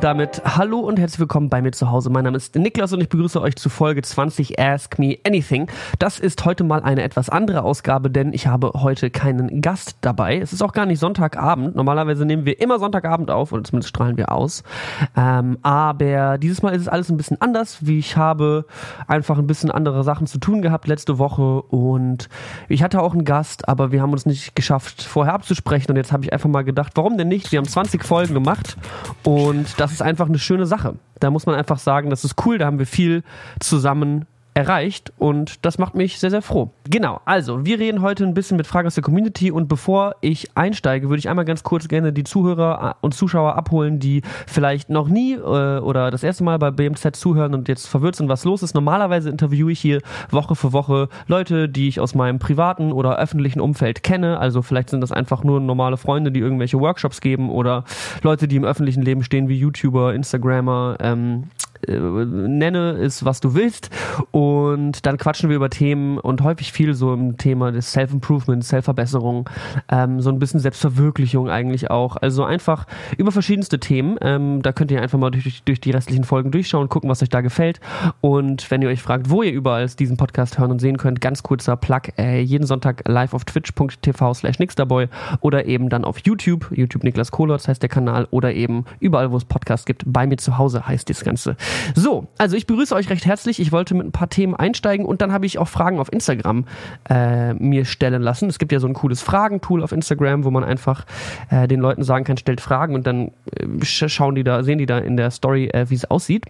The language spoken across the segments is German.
Und damit hallo und herzlich willkommen bei mir zu Hause. Mein Name ist Niklas und ich begrüße euch zu Folge 20 Ask Me Anything. Das ist heute mal eine etwas andere Ausgabe, denn ich habe heute keinen Gast dabei. Es ist auch gar nicht Sonntagabend. Normalerweise nehmen wir immer Sonntagabend auf oder zumindest strahlen wir aus. Ähm, aber dieses Mal ist es alles ein bisschen anders. Wie ich habe einfach ein bisschen andere Sachen zu tun gehabt letzte Woche und ich hatte auch einen Gast, aber wir haben uns nicht geschafft vorher abzusprechen und jetzt habe ich einfach mal gedacht, warum denn nicht? Wir haben 20 Folgen gemacht und das ist einfach eine schöne Sache. Da muss man einfach sagen, das ist cool, da haben wir viel zusammen erreicht und das macht mich sehr, sehr froh. Genau, also wir reden heute ein bisschen mit Fragen aus der Community und bevor ich einsteige, würde ich einmal ganz kurz gerne die Zuhörer und Zuschauer abholen, die vielleicht noch nie äh, oder das erste Mal bei BMZ zuhören und jetzt verwirrt sind, was los ist. Normalerweise interviewe ich hier Woche für Woche Leute, die ich aus meinem privaten oder öffentlichen Umfeld kenne. Also vielleicht sind das einfach nur normale Freunde, die irgendwelche Workshops geben oder Leute, die im öffentlichen Leben stehen, wie YouTuber, Instagrammer, ähm, äh, nenne es, was du willst. Und dann quatschen wir über Themen und häufig viel so im Thema des Self-Improvement, Selbstverbesserung, ähm, so ein bisschen Selbstverwirklichung eigentlich auch. Also einfach über verschiedenste Themen. Ähm, da könnt ihr einfach mal durch, durch die restlichen Folgen durchschauen, gucken, was euch da gefällt. Und wenn ihr euch fragt, wo ihr überall diesen Podcast hören und sehen könnt, ganz kurzer Plug, äh, jeden Sonntag live auf twitch.tv slash nixterboy oder eben dann auf YouTube, YouTube Niklas Kohlotz heißt der Kanal oder eben überall, wo es Podcasts gibt, bei mir zu Hause heißt das Ganze. So, also ich begrüße euch recht herzlich. Ich wollte mit ein paar Themen einsteigen und dann habe ich auch Fragen auf Instagram äh, mir stellen lassen. Es gibt ja so ein cooles Fragentool auf Instagram, wo man einfach äh, den Leuten sagen kann, stellt Fragen und dann äh, schauen die da, sehen die da in der Story, äh, wie es aussieht.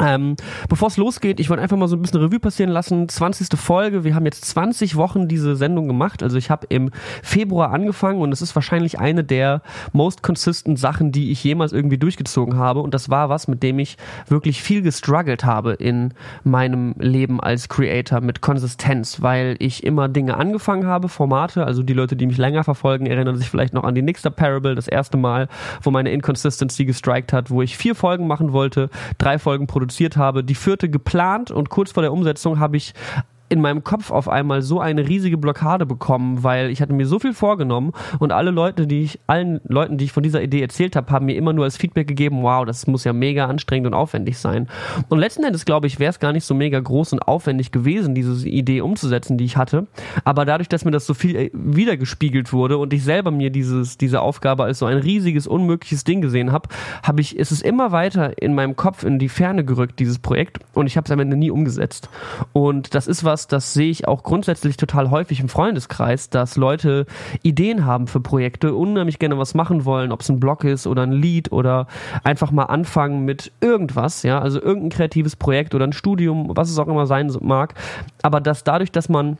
Ähm, Bevor es losgeht, ich wollte einfach mal so ein bisschen Revue passieren lassen. 20. Folge, wir haben jetzt 20 Wochen diese Sendung gemacht. Also ich habe im Februar angefangen und es ist wahrscheinlich eine der most consistent Sachen, die ich jemals irgendwie durchgezogen habe. Und das war was, mit dem ich wirklich viel gestruggelt habe in meinem Leben als Creator mit Konsistenz, weil ich immer Dinge angefangen habe, Formate. Also die Leute, die mich länger verfolgen, erinnern sich vielleicht noch an die Nixter Parable, das erste Mal, wo meine Inconsistency gestrikt hat, wo ich vier Folgen machen wollte, drei Folgen produziert habe, die vierte geplant und kurz vor der Umsetzung habe ich in meinem Kopf auf einmal so eine riesige Blockade bekommen, weil ich hatte mir so viel vorgenommen und alle Leute, die ich, allen Leuten, die ich von dieser Idee erzählt habe, haben mir immer nur als Feedback gegeben, wow, das muss ja mega anstrengend und aufwendig sein. Und letzten Endes, glaube ich, wäre es gar nicht so mega groß und aufwendig gewesen, diese Idee umzusetzen, die ich hatte. Aber dadurch, dass mir das so viel äh, wiedergespiegelt wurde und ich selber mir dieses, diese Aufgabe als so ein riesiges, unmögliches Ding gesehen habe, habe ich, ist es immer weiter in meinem Kopf in die Ferne gerückt, dieses Projekt. Und ich habe es am Ende nie umgesetzt. Und das ist was, das, das sehe ich auch grundsätzlich total häufig im Freundeskreis, dass Leute Ideen haben für Projekte, unheimlich gerne was machen wollen, ob es ein Blog ist oder ein Lied oder einfach mal anfangen mit irgendwas, ja, also irgendein kreatives Projekt oder ein Studium, was es auch immer sein mag. Aber dass dadurch, dass man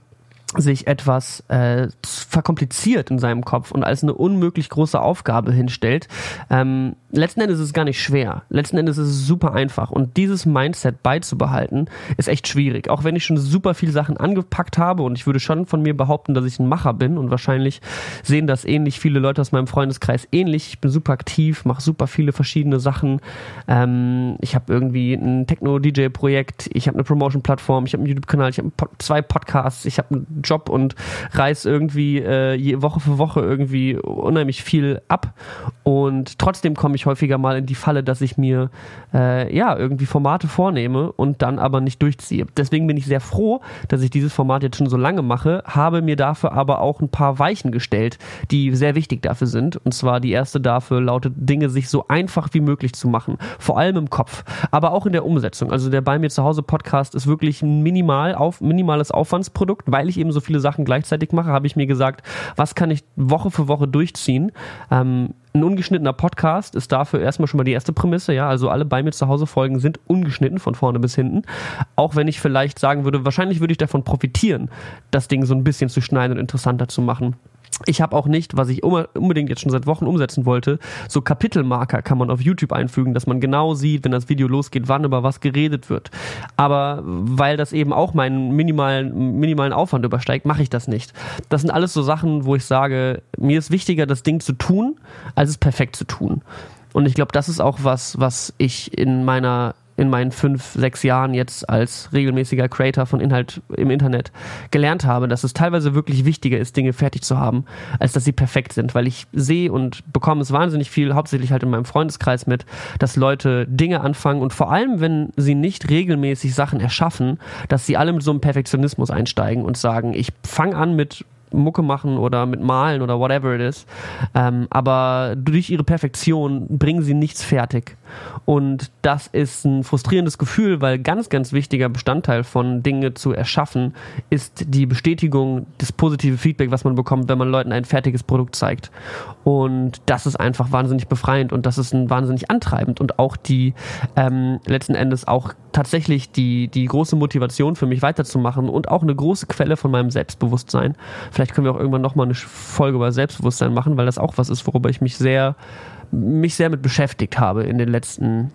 sich etwas äh, verkompliziert in seinem Kopf und als eine unmöglich große Aufgabe hinstellt. Ähm, letzten Endes ist es gar nicht schwer. Letzten Endes ist es super einfach. Und dieses Mindset beizubehalten, ist echt schwierig. Auch wenn ich schon super viele Sachen angepackt habe und ich würde schon von mir behaupten, dass ich ein Macher bin und wahrscheinlich sehen das ähnlich viele Leute aus meinem Freundeskreis ähnlich. Ich bin super aktiv, mache super viele verschiedene Sachen. Ähm, ich habe irgendwie ein Techno-DJ-Projekt, ich habe eine Promotion-Plattform, ich habe einen YouTube-Kanal, ich habe zwei Podcasts, ich habe einen Job und reiß irgendwie äh, Woche für Woche irgendwie unheimlich viel ab. Und trotzdem komme ich häufiger mal in die Falle, dass ich mir äh, ja irgendwie Formate vornehme und dann aber nicht durchziehe. Deswegen bin ich sehr froh, dass ich dieses Format jetzt schon so lange mache, habe mir dafür aber auch ein paar Weichen gestellt, die sehr wichtig dafür sind. Und zwar die erste dafür lautet, Dinge sich so einfach wie möglich zu machen. Vor allem im Kopf, aber auch in der Umsetzung. Also der bei mir zu Hause Podcast ist wirklich ein minimal auf, minimales Aufwandsprodukt, weil ich eben so viele Sachen gleichzeitig mache, habe ich mir gesagt, was kann ich Woche für Woche durchziehen? Ähm, ein ungeschnittener Podcast ist dafür erstmal schon mal die erste Prämisse, ja. Also alle bei mir zu Hause Folgen sind ungeschnitten von vorne bis hinten. Auch wenn ich vielleicht sagen würde, wahrscheinlich würde ich davon profitieren, das Ding so ein bisschen zu schneiden und interessanter zu machen. Ich habe auch nicht, was ich unbedingt jetzt schon seit Wochen umsetzen wollte, so Kapitelmarker kann man auf YouTube einfügen, dass man genau sieht, wenn das Video losgeht, wann über was geredet wird. Aber weil das eben auch meinen minimalen, minimalen Aufwand übersteigt, mache ich das nicht. Das sind alles so Sachen, wo ich sage, mir ist wichtiger, das Ding zu tun, als es perfekt zu tun. Und ich glaube, das ist auch was, was ich in meiner in meinen fünf, sechs Jahren jetzt als regelmäßiger Creator von Inhalt im Internet gelernt habe, dass es teilweise wirklich wichtiger ist, Dinge fertig zu haben, als dass sie perfekt sind, weil ich sehe und bekomme es wahnsinnig viel, hauptsächlich halt in meinem Freundeskreis mit, dass Leute Dinge anfangen und vor allem, wenn sie nicht regelmäßig Sachen erschaffen, dass sie alle mit so einem Perfektionismus einsteigen und sagen, ich fange an mit Mucke machen oder mit Malen oder whatever it is. Ähm, aber durch ihre Perfektion bringen sie nichts fertig. Und das ist ein frustrierendes Gefühl, weil ganz, ganz wichtiger Bestandteil von Dinge zu erschaffen ist die Bestätigung, das positive Feedback, was man bekommt, wenn man Leuten ein fertiges Produkt zeigt. Und das ist einfach wahnsinnig befreiend und das ist ein wahnsinnig antreibend und auch die ähm, letzten Endes auch tatsächlich die, die große Motivation für mich weiterzumachen und auch eine große Quelle von meinem Selbstbewusstsein. Vielleicht können wir auch irgendwann nochmal eine Folge über Selbstbewusstsein machen, weil das auch was ist, worüber ich mich sehr mich sehr mit beschäftigt habe in den letzten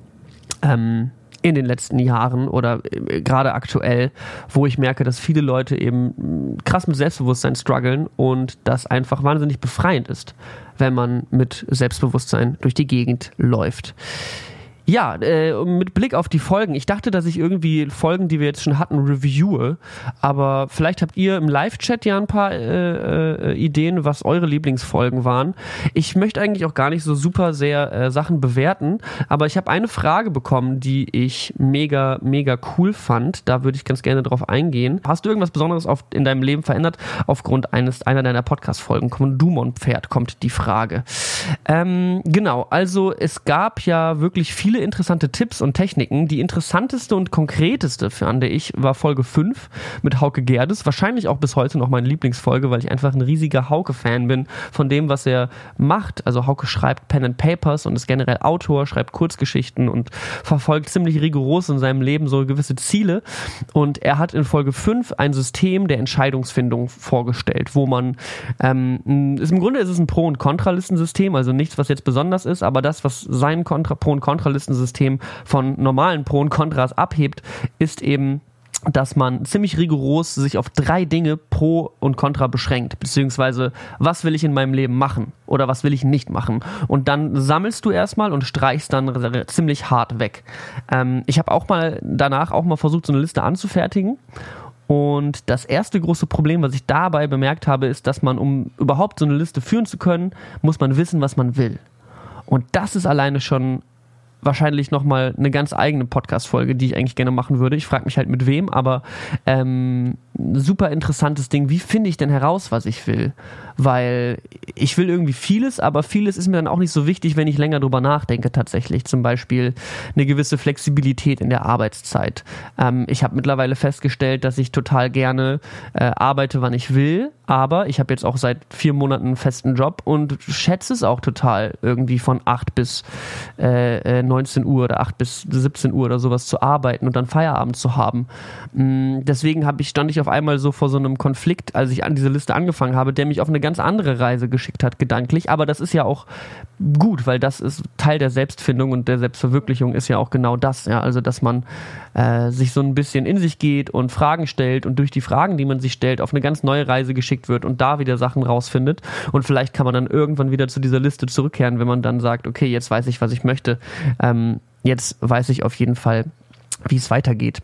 ähm, in den letzten Jahren oder äh, gerade aktuell, wo ich merke, dass viele Leute eben krass mit Selbstbewusstsein strugglen und das einfach wahnsinnig befreiend ist, wenn man mit Selbstbewusstsein durch die Gegend läuft. Ja, äh, mit Blick auf die Folgen. Ich dachte, dass ich irgendwie Folgen, die wir jetzt schon hatten, reviewe. Aber vielleicht habt ihr im Live-Chat ja ein paar äh, äh, Ideen, was eure Lieblingsfolgen waren. Ich möchte eigentlich auch gar nicht so super sehr äh, Sachen bewerten. Aber ich habe eine Frage bekommen, die ich mega, mega cool fand. Da würde ich ganz gerne drauf eingehen. Hast du irgendwas Besonderes auf, in deinem Leben verändert aufgrund eines einer deiner Podcast-Folgen? Dumont-Pferd kommt die Frage. Ähm, genau, also es gab ja wirklich viele viele interessante Tipps und Techniken. Die interessanteste und konkreteste, fand ich, war Folge 5 mit Hauke Gerdes. Wahrscheinlich auch bis heute noch meine Lieblingsfolge, weil ich einfach ein riesiger Hauke-Fan bin von dem, was er macht. Also Hauke schreibt Pen and Papers und ist generell Autor, schreibt Kurzgeschichten und verfolgt ziemlich rigoros in seinem Leben so gewisse Ziele. Und er hat in Folge 5 ein System der Entscheidungsfindung vorgestellt, wo man, ähm, ist, im Grunde ist es ein Pro- und Kontralistensystem, also nichts, was jetzt besonders ist, aber das, was sein Kontra Pro- und Kontralisten Listensystem von normalen Pro und Kontras abhebt, ist eben dass man ziemlich rigoros sich auf drei Dinge pro und contra beschränkt, beziehungsweise was will ich in meinem Leben machen oder was will ich nicht machen. Und dann sammelst du erstmal und streichst dann ziemlich hart weg. Ähm, ich habe auch mal danach auch mal versucht, so eine Liste anzufertigen. Und das erste große Problem, was ich dabei bemerkt habe, ist, dass man, um überhaupt so eine Liste führen zu können, muss man wissen, was man will. Und das ist alleine schon wahrscheinlich nochmal eine ganz eigene Podcast-Folge, die ich eigentlich gerne machen würde. Ich frage mich halt mit wem, aber ähm, super interessantes Ding. Wie finde ich denn heraus, was ich will? Weil ich will irgendwie vieles, aber vieles ist mir dann auch nicht so wichtig, wenn ich länger drüber nachdenke tatsächlich. Zum Beispiel eine gewisse Flexibilität in der Arbeitszeit. Ähm, ich habe mittlerweile festgestellt, dass ich total gerne äh, arbeite, wann ich will, aber ich habe jetzt auch seit vier Monaten einen festen Job und schätze es auch total, irgendwie von 8 bis äh, 19 äh, Uhr oder 8 bis 17 Uhr oder sowas zu arbeiten und dann Feierabend zu haben. Mm, deswegen habe ich, stand ich auf auf einmal so vor so einem Konflikt, als ich an diese Liste angefangen habe, der mich auf eine ganz andere Reise geschickt hat, gedanklich. Aber das ist ja auch gut, weil das ist Teil der Selbstfindung und der Selbstverwirklichung ist ja auch genau das. Ja? Also, dass man äh, sich so ein bisschen in sich geht und Fragen stellt und durch die Fragen, die man sich stellt, auf eine ganz neue Reise geschickt wird und da wieder Sachen rausfindet. Und vielleicht kann man dann irgendwann wieder zu dieser Liste zurückkehren, wenn man dann sagt, okay, jetzt weiß ich, was ich möchte. Ähm, jetzt weiß ich auf jeden Fall, wie es weitergeht.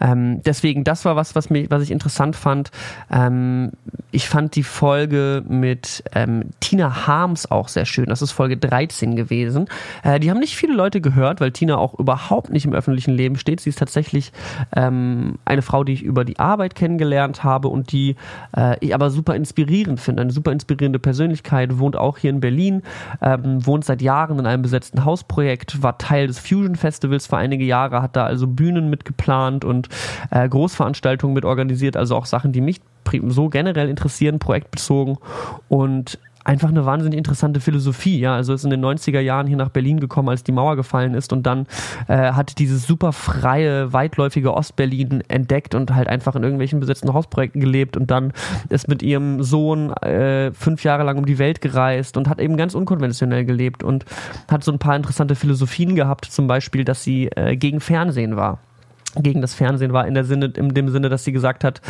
Ähm, deswegen, das war was, was, mich, was ich interessant fand. Ähm, ich fand die Folge mit ähm, Tina Harms auch sehr schön. Das ist Folge 13 gewesen. Äh, die haben nicht viele Leute gehört, weil Tina auch überhaupt nicht im öffentlichen Leben steht. Sie ist tatsächlich ähm, eine Frau, die ich über die Arbeit kennengelernt habe und die äh, ich aber super inspirierend finde. Eine super inspirierende Persönlichkeit, wohnt auch hier in Berlin, ähm, wohnt seit Jahren in einem besetzten Hausprojekt, war Teil des Fusion Festivals für einige Jahre, hat da also Bühnen mitgeplant und äh, Großveranstaltungen mit organisiert, also auch Sachen, die mich so generell interessieren, projektbezogen. Und einfach eine wahnsinnig interessante Philosophie. Ja, also ist in den 90er Jahren hier nach Berlin gekommen, als die Mauer gefallen ist und dann äh, hat dieses super freie, weitläufige Ostberlin entdeckt und halt einfach in irgendwelchen besetzten Hausprojekten gelebt und dann ist mit ihrem Sohn äh, fünf Jahre lang um die Welt gereist und hat eben ganz unkonventionell gelebt und hat so ein paar interessante Philosophien gehabt, zum Beispiel, dass sie äh, gegen Fernsehen war gegen das Fernsehen war, in, der Sinne, in dem Sinne, dass sie gesagt hat,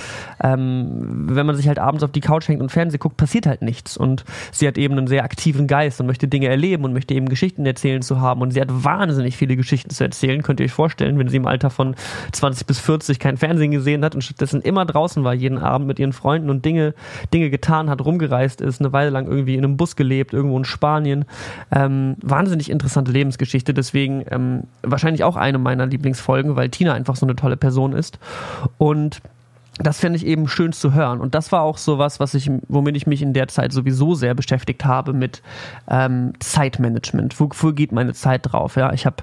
ähm, wenn man sich halt abends auf die Couch hängt und Fernsehen guckt, passiert halt nichts. Und sie hat eben einen sehr aktiven Geist und möchte Dinge erleben und möchte eben Geschichten erzählen zu haben. Und sie hat wahnsinnig viele Geschichten zu erzählen, könnt ihr euch vorstellen, wenn sie im Alter von 20 bis 40 kein Fernsehen gesehen hat und stattdessen immer draußen war, jeden Abend mit ihren Freunden und Dinge, Dinge getan hat, rumgereist ist, eine Weile lang irgendwie in einem Bus gelebt, irgendwo in Spanien. Ähm, wahnsinnig interessante Lebensgeschichte, deswegen ähm, wahrscheinlich auch eine meiner Lieblingsfolgen, weil Tina einfach einfach so eine tolle Person ist. Und das finde ich eben schön zu hören. Und das war auch so was, ich, womit ich mich in der Zeit sowieso sehr beschäftigt habe mit ähm, Zeitmanagement. Wofür geht meine Zeit drauf? Ja, ich habe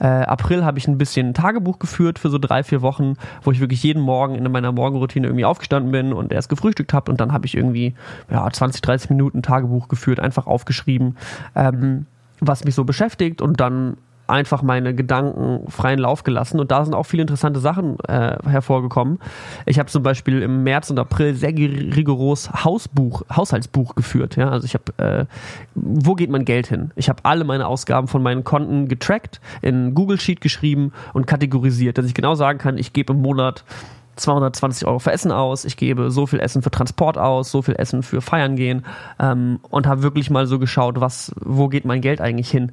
äh, April habe ich ein bisschen Tagebuch geführt für so drei, vier Wochen, wo ich wirklich jeden Morgen in meiner Morgenroutine irgendwie aufgestanden bin und erst gefrühstückt habe und dann habe ich irgendwie ja, 20, 30 Minuten Tagebuch geführt, einfach aufgeschrieben, ähm, was mich so beschäftigt und dann einfach meine Gedanken freien Lauf gelassen und da sind auch viele interessante Sachen äh, hervorgekommen. Ich habe zum Beispiel im März und April sehr rigoros Hausbuch, Haushaltsbuch geführt. Ja? Also ich habe, äh, wo geht mein Geld hin? Ich habe alle meine Ausgaben von meinen Konten getrackt, in Google Sheet geschrieben und kategorisiert, dass ich genau sagen kann, ich gebe im Monat 220 Euro für Essen aus, ich gebe so viel Essen für Transport aus, so viel Essen für Feiern gehen ähm, und habe wirklich mal so geschaut, was, wo geht mein Geld eigentlich hin?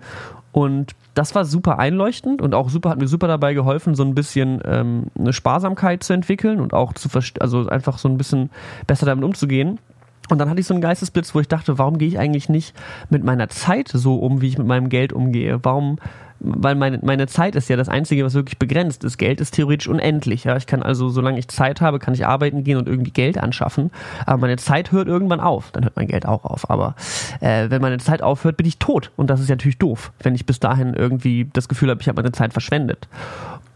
Und das war super einleuchtend und auch super, hat mir super dabei geholfen, so ein bisschen ähm, eine Sparsamkeit zu entwickeln und auch zu also einfach so ein bisschen besser damit umzugehen. Und dann hatte ich so einen Geistesblitz, wo ich dachte, warum gehe ich eigentlich nicht mit meiner Zeit so um, wie ich mit meinem Geld umgehe? Warum weil meine, meine Zeit ist ja das Einzige, was wirklich begrenzt ist. Geld ist theoretisch unendlich. Ja? Ich kann also, solange ich Zeit habe, kann ich arbeiten gehen und irgendwie Geld anschaffen. Aber meine Zeit hört irgendwann auf. Dann hört mein Geld auch auf. Aber äh, wenn meine Zeit aufhört, bin ich tot. Und das ist ja natürlich doof, wenn ich bis dahin irgendwie das Gefühl habe, ich habe meine Zeit verschwendet.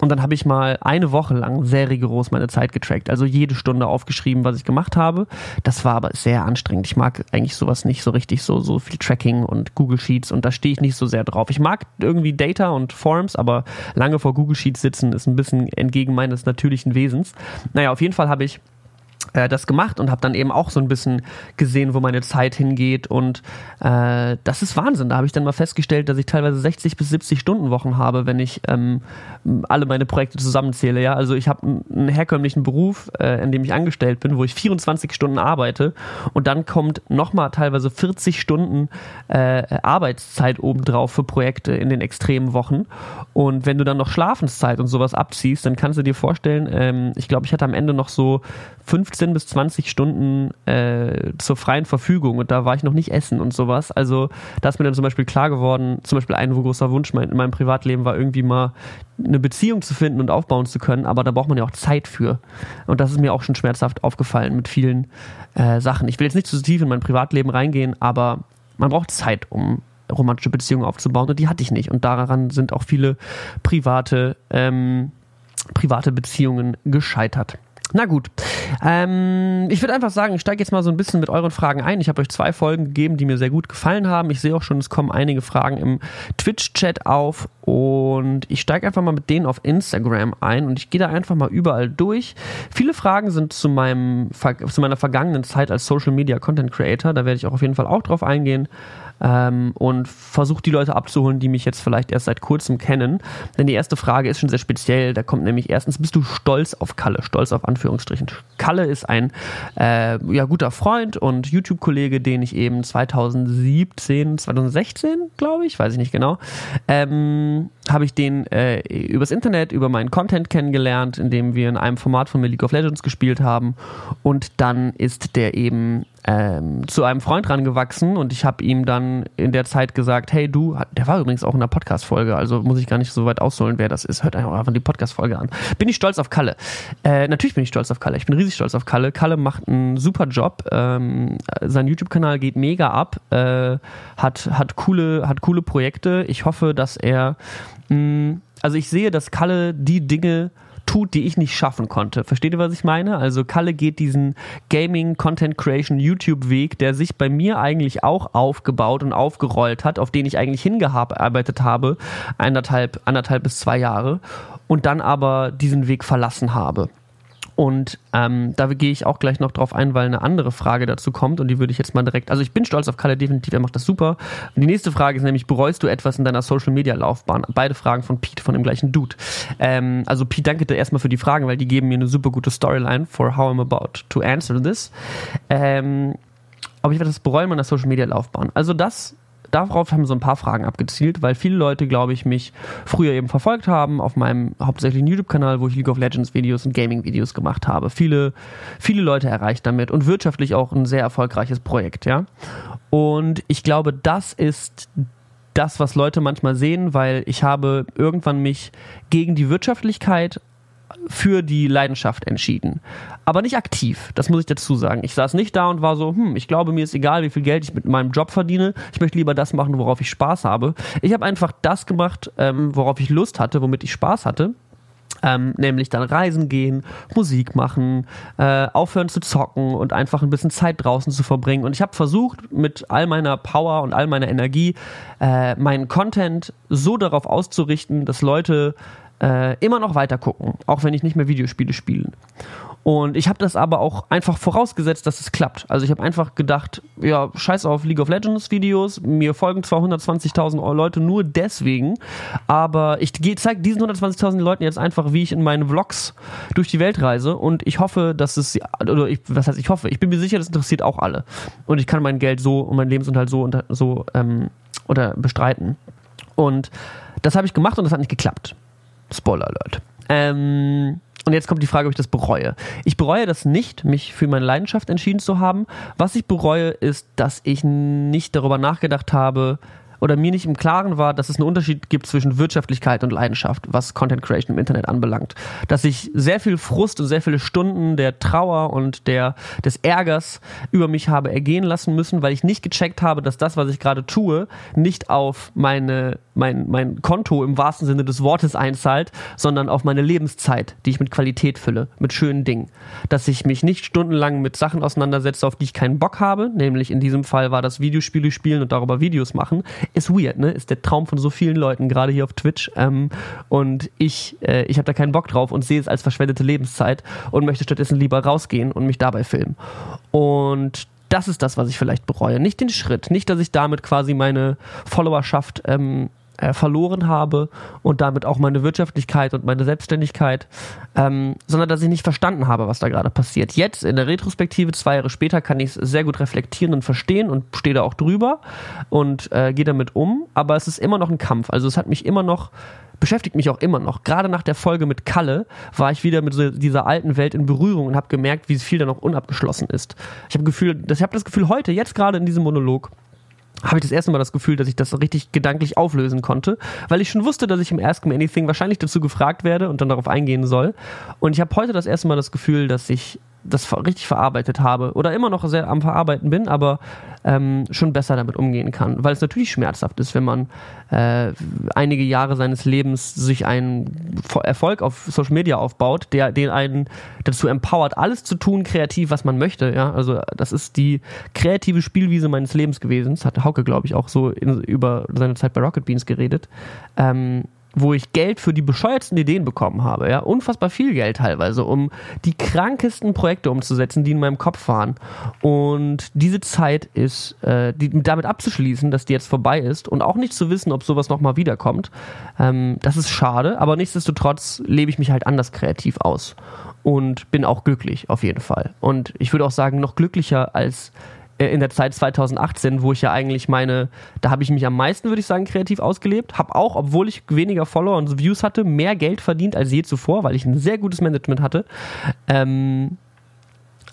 Und dann habe ich mal eine Woche lang sehr rigoros meine Zeit getrackt. Also jede Stunde aufgeschrieben, was ich gemacht habe. Das war aber sehr anstrengend. Ich mag eigentlich sowas nicht so richtig, so, so viel Tracking und Google Sheets und da stehe ich nicht so sehr drauf. Ich mag irgendwie Data und Forms, aber lange vor Google Sheets sitzen ist ein bisschen entgegen meines natürlichen Wesens. Naja, auf jeden Fall habe ich äh, das gemacht und habe dann eben auch so ein bisschen gesehen, wo meine Zeit hingeht und äh, das ist Wahnsinn. Da habe ich dann mal festgestellt, dass ich teilweise 60 bis 70 Stunden Wochen habe, wenn ich ähm, alle meine Projekte zusammenzähle. Ja, also ich habe einen herkömmlichen Beruf, äh, in dem ich angestellt bin, wo ich 24 Stunden arbeite und dann kommt nochmal teilweise 40 Stunden äh, Arbeitszeit obendrauf für Projekte in den extremen Wochen und wenn du dann noch Schlafenszeit und sowas abziehst, dann kannst du dir vorstellen, ähm, ich glaube, ich hatte am Ende noch so 15 bis 20 Stunden äh, zur freien Verfügung und da war ich noch nicht essen und sowas. Also da ist mir dann zum Beispiel klar geworden, zum Beispiel ein großer Wunsch in meinem Privatleben war irgendwie mal eine Beziehung zu finden und aufbauen zu können, aber da braucht man ja auch Zeit für. Und das ist mir auch schon schmerzhaft aufgefallen mit vielen äh, Sachen. Ich will jetzt nicht zu tief in mein Privatleben reingehen, aber man braucht Zeit, um romantische Beziehungen aufzubauen und die hatte ich nicht. Und daran sind auch viele private, ähm, private Beziehungen gescheitert. Na gut. Ähm, ich würde einfach sagen, ich steige jetzt mal so ein bisschen mit euren Fragen ein. Ich habe euch zwei Folgen gegeben, die mir sehr gut gefallen haben. Ich sehe auch schon, es kommen einige Fragen im Twitch-Chat auf und ich steige einfach mal mit denen auf Instagram ein und ich gehe da einfach mal überall durch. Viele Fragen sind zu, meinem, zu meiner vergangenen Zeit als Social Media Content Creator. Da werde ich auch auf jeden Fall auch drauf eingehen ähm, und versuche die Leute abzuholen, die mich jetzt vielleicht erst seit kurzem kennen. Denn die erste Frage ist schon sehr speziell. Da kommt nämlich erstens, bist du stolz auf Kalle? Stolz auf Anführungsstrichen. Kalle ist ein äh, ja, guter Freund und YouTube-Kollege, den ich eben 2017, 2016, glaube ich, weiß ich nicht genau, ähm, habe ich den äh, übers Internet, über meinen Content kennengelernt, indem wir in einem Format von League of Legends gespielt haben. Und dann ist der eben ähm, zu einem Freund rangewachsen und ich habe ihm dann in der Zeit gesagt, hey du, der war übrigens auch in der Podcast-Folge, also muss ich gar nicht so weit ausholen, wer das ist. Hört einfach die Podcast-Folge an. Bin ich stolz auf Kalle? Äh, natürlich bin ich stolz auf Kalle. Ich bin riesig stolz auf Kalle. Kalle macht einen super Job. Ähm, sein YouTube-Kanal geht mega ab, äh, hat, hat, coole, hat coole Projekte. Ich hoffe, dass er mh, mm, also ich sehe, dass Kalle die Dinge tut, die ich nicht schaffen konnte. Versteht ihr, was ich meine? Also Kalle geht diesen Gaming Content Creation YouTube Weg, der sich bei mir eigentlich auch aufgebaut und aufgerollt hat, auf den ich eigentlich hingearbeitet habe, anderthalb, anderthalb bis zwei Jahre und dann aber diesen Weg verlassen habe. Und ähm, da gehe ich auch gleich noch drauf ein, weil eine andere Frage dazu kommt und die würde ich jetzt mal direkt. Also ich bin stolz auf Kalle definitiv, er macht das super. Und die nächste Frage ist nämlich: Bereust du etwas in deiner Social Media Laufbahn? Beide Fragen von Pete, von dem gleichen Dude. Ähm, also Pete, danke dir erstmal für die Fragen, weil die geben mir eine super gute Storyline for how I'm about to answer this. Ähm, ob ich etwas bereue in meiner Social Media Laufbahn? Also das darauf haben so ein paar Fragen abgezielt, weil viele Leute, glaube ich, mich früher eben verfolgt haben auf meinem hauptsächlichen YouTube-Kanal, wo ich League of Legends Videos und Gaming-Videos gemacht habe. Viele, viele Leute erreicht damit und wirtschaftlich auch ein sehr erfolgreiches Projekt, ja. Und ich glaube, das ist das, was Leute manchmal sehen, weil ich habe irgendwann mich gegen die Wirtschaftlichkeit für die Leidenschaft entschieden. Aber nicht aktiv, das muss ich dazu sagen. Ich saß nicht da und war so, hm, ich glaube, mir ist egal, wie viel Geld ich mit meinem Job verdiene. Ich möchte lieber das machen, worauf ich Spaß habe. Ich habe einfach das gemacht, ähm, worauf ich Lust hatte, womit ich Spaß hatte. Ähm, nämlich dann reisen gehen, Musik machen, äh, aufhören zu zocken und einfach ein bisschen Zeit draußen zu verbringen. Und ich habe versucht, mit all meiner Power und all meiner Energie äh, meinen Content so darauf auszurichten, dass Leute äh, immer noch weiter gucken, auch wenn ich nicht mehr Videospiele spiele. Und ich habe das aber auch einfach vorausgesetzt, dass es klappt. Also ich habe einfach gedacht, ja, scheiß auf League of Legends Videos, mir folgen zwar 120.000 Leute nur deswegen, aber ich zeige diesen 120.000 Leuten jetzt einfach, wie ich in meinen Vlogs durch die Welt reise und ich hoffe, dass es, oder ich, was heißt ich hoffe, ich bin mir sicher, das interessiert auch alle. Und ich kann mein Geld so und mein Lebensunterhalt so, so ähm, oder bestreiten. Und das habe ich gemacht und das hat nicht geklappt. Spoiler Alert. Ähm, und jetzt kommt die Frage, ob ich das bereue. Ich bereue das nicht, mich für meine Leidenschaft entschieden zu haben. Was ich bereue, ist, dass ich nicht darüber nachgedacht habe, oder mir nicht im Klaren war, dass es einen Unterschied gibt zwischen Wirtschaftlichkeit und Leidenschaft, was Content Creation im Internet anbelangt. Dass ich sehr viel Frust und sehr viele Stunden der Trauer und der, des Ärgers über mich habe ergehen lassen müssen, weil ich nicht gecheckt habe, dass das, was ich gerade tue, nicht auf meine, mein, mein Konto im wahrsten Sinne des Wortes einzahlt, sondern auf meine Lebenszeit, die ich mit Qualität fülle, mit schönen Dingen. Dass ich mich nicht stundenlang mit Sachen auseinandersetze, auf die ich keinen Bock habe, nämlich in diesem Fall war das Videospiele spielen und darüber Videos machen ist weird, ne? Ist der Traum von so vielen Leuten, gerade hier auf Twitch. Ähm, und ich, äh, ich habe da keinen Bock drauf und sehe es als verschwendete Lebenszeit und möchte stattdessen lieber rausgehen und mich dabei filmen. Und das ist das, was ich vielleicht bereue. Nicht den Schritt, nicht, dass ich damit quasi meine Followerschaft ähm, äh, verloren habe und damit auch meine Wirtschaftlichkeit und meine Selbstständigkeit, ähm, sondern dass ich nicht verstanden habe, was da gerade passiert. Jetzt in der Retrospektive, zwei Jahre später, kann ich es sehr gut reflektieren und verstehen und stehe da auch drüber und äh, gehe damit um, aber es ist immer noch ein Kampf. Also es hat mich immer noch beschäftigt mich auch immer noch. Gerade nach der Folge mit Kalle war ich wieder mit so dieser alten Welt in Berührung und habe gemerkt, wie viel da noch unabgeschlossen ist. Ich habe Gefühl, ich habe das Gefühl heute, jetzt gerade in diesem Monolog, habe ich das erste Mal das Gefühl, dass ich das richtig gedanklich auflösen konnte, weil ich schon wusste, dass ich im Ask Me Anything wahrscheinlich dazu gefragt werde und dann darauf eingehen soll. Und ich habe heute das erste Mal das Gefühl, dass ich das richtig verarbeitet habe oder immer noch sehr am Verarbeiten bin, aber ähm, schon besser damit umgehen kann. Weil es natürlich schmerzhaft ist, wenn man äh, einige Jahre seines Lebens sich einen Erfolg auf Social Media aufbaut, der den einen dazu empowert, alles zu tun, kreativ, was man möchte. Ja, also das ist die kreative Spielwiese meines Lebens gewesen. Das hat Hauke, glaube ich, auch so in, über seine Zeit bei Rocket Beans geredet. Ähm, wo ich Geld für die bescheuertsten Ideen bekommen habe, ja, unfassbar viel Geld teilweise, um die krankesten Projekte umzusetzen, die in meinem Kopf waren. Und diese Zeit ist, äh, die, damit abzuschließen, dass die jetzt vorbei ist und auch nicht zu wissen, ob sowas nochmal wiederkommt, ähm, das ist schade, aber nichtsdestotrotz lebe ich mich halt anders kreativ aus und bin auch glücklich auf jeden Fall. Und ich würde auch sagen, noch glücklicher als in der Zeit 2018, wo ich ja eigentlich meine, da habe ich mich am meisten, würde ich sagen, kreativ ausgelebt. Habe auch, obwohl ich weniger Follower und Views hatte, mehr Geld verdient als je zuvor, weil ich ein sehr gutes Management hatte. Ähm,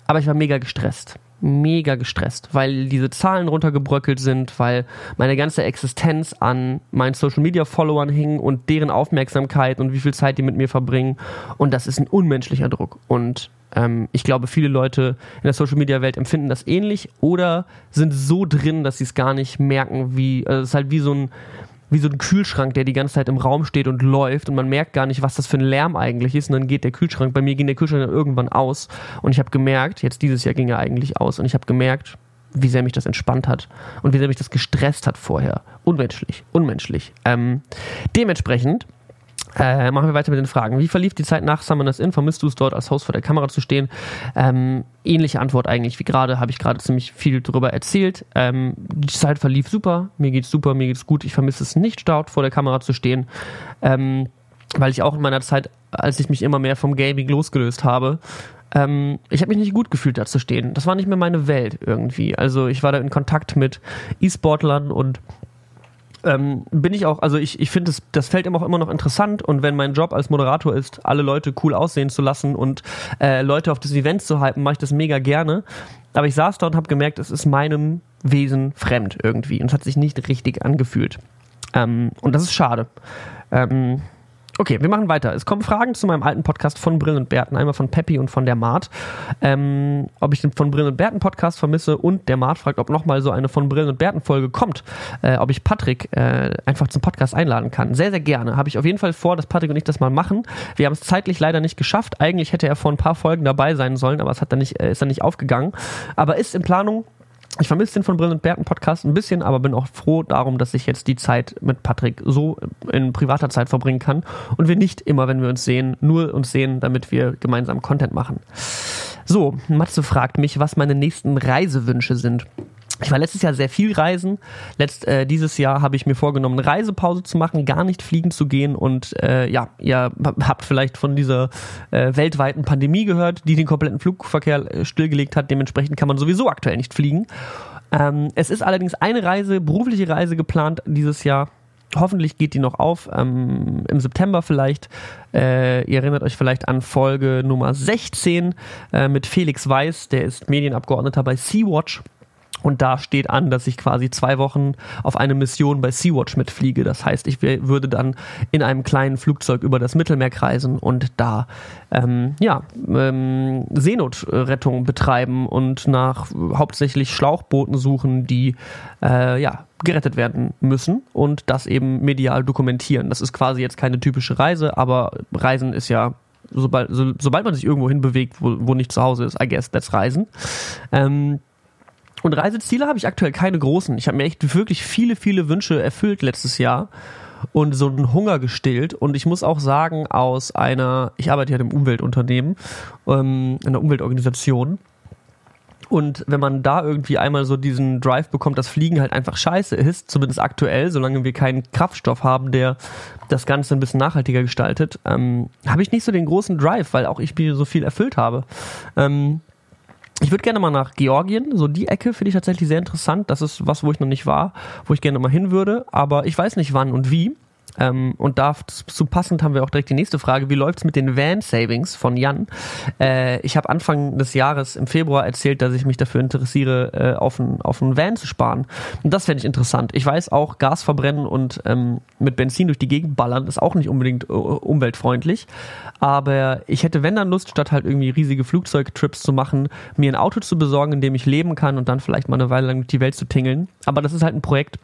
aber ich war mega gestresst. Mega gestresst, weil diese Zahlen runtergebröckelt sind, weil meine ganze Existenz an meinen Social Media Followern hing und deren Aufmerksamkeit und wie viel Zeit die mit mir verbringen. Und das ist ein unmenschlicher Druck. Und ähm, ich glaube, viele Leute in der Social Media Welt empfinden das ähnlich oder sind so drin, dass sie es gar nicht merken, wie, also es ist halt wie so ein, wie so ein Kühlschrank, der die ganze Zeit im Raum steht und läuft und man merkt gar nicht, was das für ein Lärm eigentlich ist und dann geht der Kühlschrank, bei mir ging der Kühlschrank dann irgendwann aus und ich habe gemerkt, jetzt dieses Jahr ging er eigentlich aus und ich habe gemerkt, wie sehr mich das entspannt hat und wie sehr mich das gestresst hat vorher. Unmenschlich, unmenschlich. Ähm, dementsprechend Äh, machen wir weiter mit den Fragen. Wie verlief die Zeit nach Summoners Inn? Vermisst du es dort als Host vor der Kamera zu stehen? Ähm, ähnliche Antwort eigentlich wie gerade, habe ich gerade ziemlich viel darüber erzählt. Ähm, die Zeit verlief super, mir geht's super, mir geht's gut. Ich vermisse es nicht dort vor der Kamera zu stehen, ähm, weil ich auch in meiner Zeit, als ich mich immer mehr vom Gaming losgelöst habe, ähm, ich habe mich nicht gut gefühlt, da zu stehen. Das war nicht mehr meine Welt irgendwie. Also ich war da in Kontakt mit E-Sportlern und ähm, bin ich auch, also ich, ich finde das, das Feld immer auch immer noch interessant und wenn mein Job als Moderator ist, alle Leute cool aussehen zu lassen und äh, Leute auf das Event zu hypen, mache ich das mega gerne. Aber ich saß dort und habe gemerkt, es ist meinem Wesen fremd irgendwie und es hat sich nicht richtig angefühlt. Ähm, und das ist schade. Ähm, Okay, wir machen weiter. Es kommen Fragen zu meinem alten Podcast von Brill und Berten, einmal von Peppy und von der Mart. Ähm, ob ich den von Brill und Berten Podcast vermisse und der Mart fragt, ob nochmal so eine von Brill und Berten Folge kommt, äh, ob ich Patrick äh, einfach zum Podcast einladen kann. Sehr, sehr gerne. Habe ich auf jeden Fall vor, dass Patrick und ich das mal machen. Wir haben es zeitlich leider nicht geschafft. Eigentlich hätte er vor ein paar Folgen dabei sein sollen, aber es hat dann nicht, äh, ist dann nicht aufgegangen. Aber ist in Planung ich vermisse den von Brill und Berten Podcast ein bisschen, aber bin auch froh darum, dass ich jetzt die Zeit mit Patrick so in privater Zeit verbringen kann und wir nicht immer, wenn wir uns sehen, nur uns sehen, damit wir gemeinsam Content machen. So, Matze fragt mich, was meine nächsten Reisewünsche sind. Ich war letztes Jahr sehr viel reisen. Letzt, äh, dieses Jahr habe ich mir vorgenommen, eine Reisepause zu machen, gar nicht fliegen zu gehen. Und äh, ja, ihr habt vielleicht von dieser äh, weltweiten Pandemie gehört, die den kompletten Flugverkehr äh, stillgelegt hat. Dementsprechend kann man sowieso aktuell nicht fliegen. Ähm, es ist allerdings eine Reise, berufliche Reise geplant dieses Jahr. Hoffentlich geht die noch auf, ähm, im September vielleicht. Äh, ihr erinnert euch vielleicht an Folge Nummer 16 äh, mit Felix Weiß, der ist Medienabgeordneter bei Sea-Watch. Und da steht an, dass ich quasi zwei Wochen auf eine Mission bei Sea-Watch mitfliege. Das heißt, ich würde dann in einem kleinen Flugzeug über das Mittelmeer kreisen und da ähm, ja, ähm, Seenotrettung betreiben und nach hauptsächlich Schlauchbooten suchen, die äh, ja, gerettet werden müssen und das eben medial dokumentieren. Das ist quasi jetzt keine typische Reise, aber Reisen ist ja sobald, so, sobald man sich irgendwo hin bewegt, wo, wo nicht zu Hause ist, I guess, that's Reisen. Ähm, und Reiseziele habe ich aktuell keine großen. Ich habe mir echt wirklich viele, viele Wünsche erfüllt letztes Jahr und so einen Hunger gestillt. Und ich muss auch sagen, aus einer, ich arbeite ja im Umweltunternehmen, ähm, in einer Umweltorganisation. Und wenn man da irgendwie einmal so diesen Drive bekommt, dass Fliegen halt einfach scheiße ist, zumindest aktuell, solange wir keinen Kraftstoff haben, der das Ganze ein bisschen nachhaltiger gestaltet, ähm, habe ich nicht so den großen Drive, weil auch ich mir so viel erfüllt habe. Ähm, ich würde gerne mal nach Georgien, so die Ecke finde ich tatsächlich sehr interessant. Das ist was, wo ich noch nicht war, wo ich gerne mal hin würde, aber ich weiß nicht wann und wie. Ähm, und dazu passend haben wir auch direkt die nächste Frage. Wie läuft's mit den Van Savings von Jan? Äh, ich habe Anfang des Jahres im Februar erzählt, dass ich mich dafür interessiere, äh, auf einen auf ein Van zu sparen. Und das fände ich interessant. Ich weiß auch, Gas verbrennen und ähm, mit Benzin durch die Gegend ballern ist auch nicht unbedingt uh, umweltfreundlich. Aber ich hätte, wenn dann Lust, statt halt irgendwie riesige Flugzeugtrips zu machen, mir ein Auto zu besorgen, in dem ich leben kann und dann vielleicht mal eine Weile lang durch die Welt zu tingeln. Aber das ist halt ein Projekt,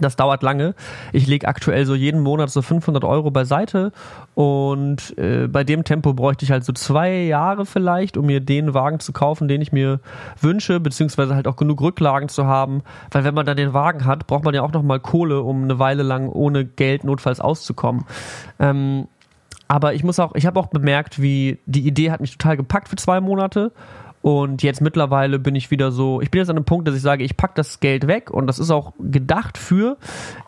das dauert lange. Ich lege aktuell so jeden Monat so 500 Euro beiseite und äh, bei dem Tempo bräuchte ich halt so zwei Jahre vielleicht, um mir den Wagen zu kaufen, den ich mir wünsche, beziehungsweise halt auch genug Rücklagen zu haben, weil wenn man dann den Wagen hat, braucht man ja auch nochmal Kohle, um eine Weile lang ohne Geld notfalls auszukommen. Ähm, aber ich muss auch, ich habe auch bemerkt, wie die Idee hat mich total gepackt für zwei Monate und jetzt mittlerweile bin ich wieder so, ich bin jetzt an einem Punkt, dass ich sage, ich packe das Geld weg und das ist auch gedacht für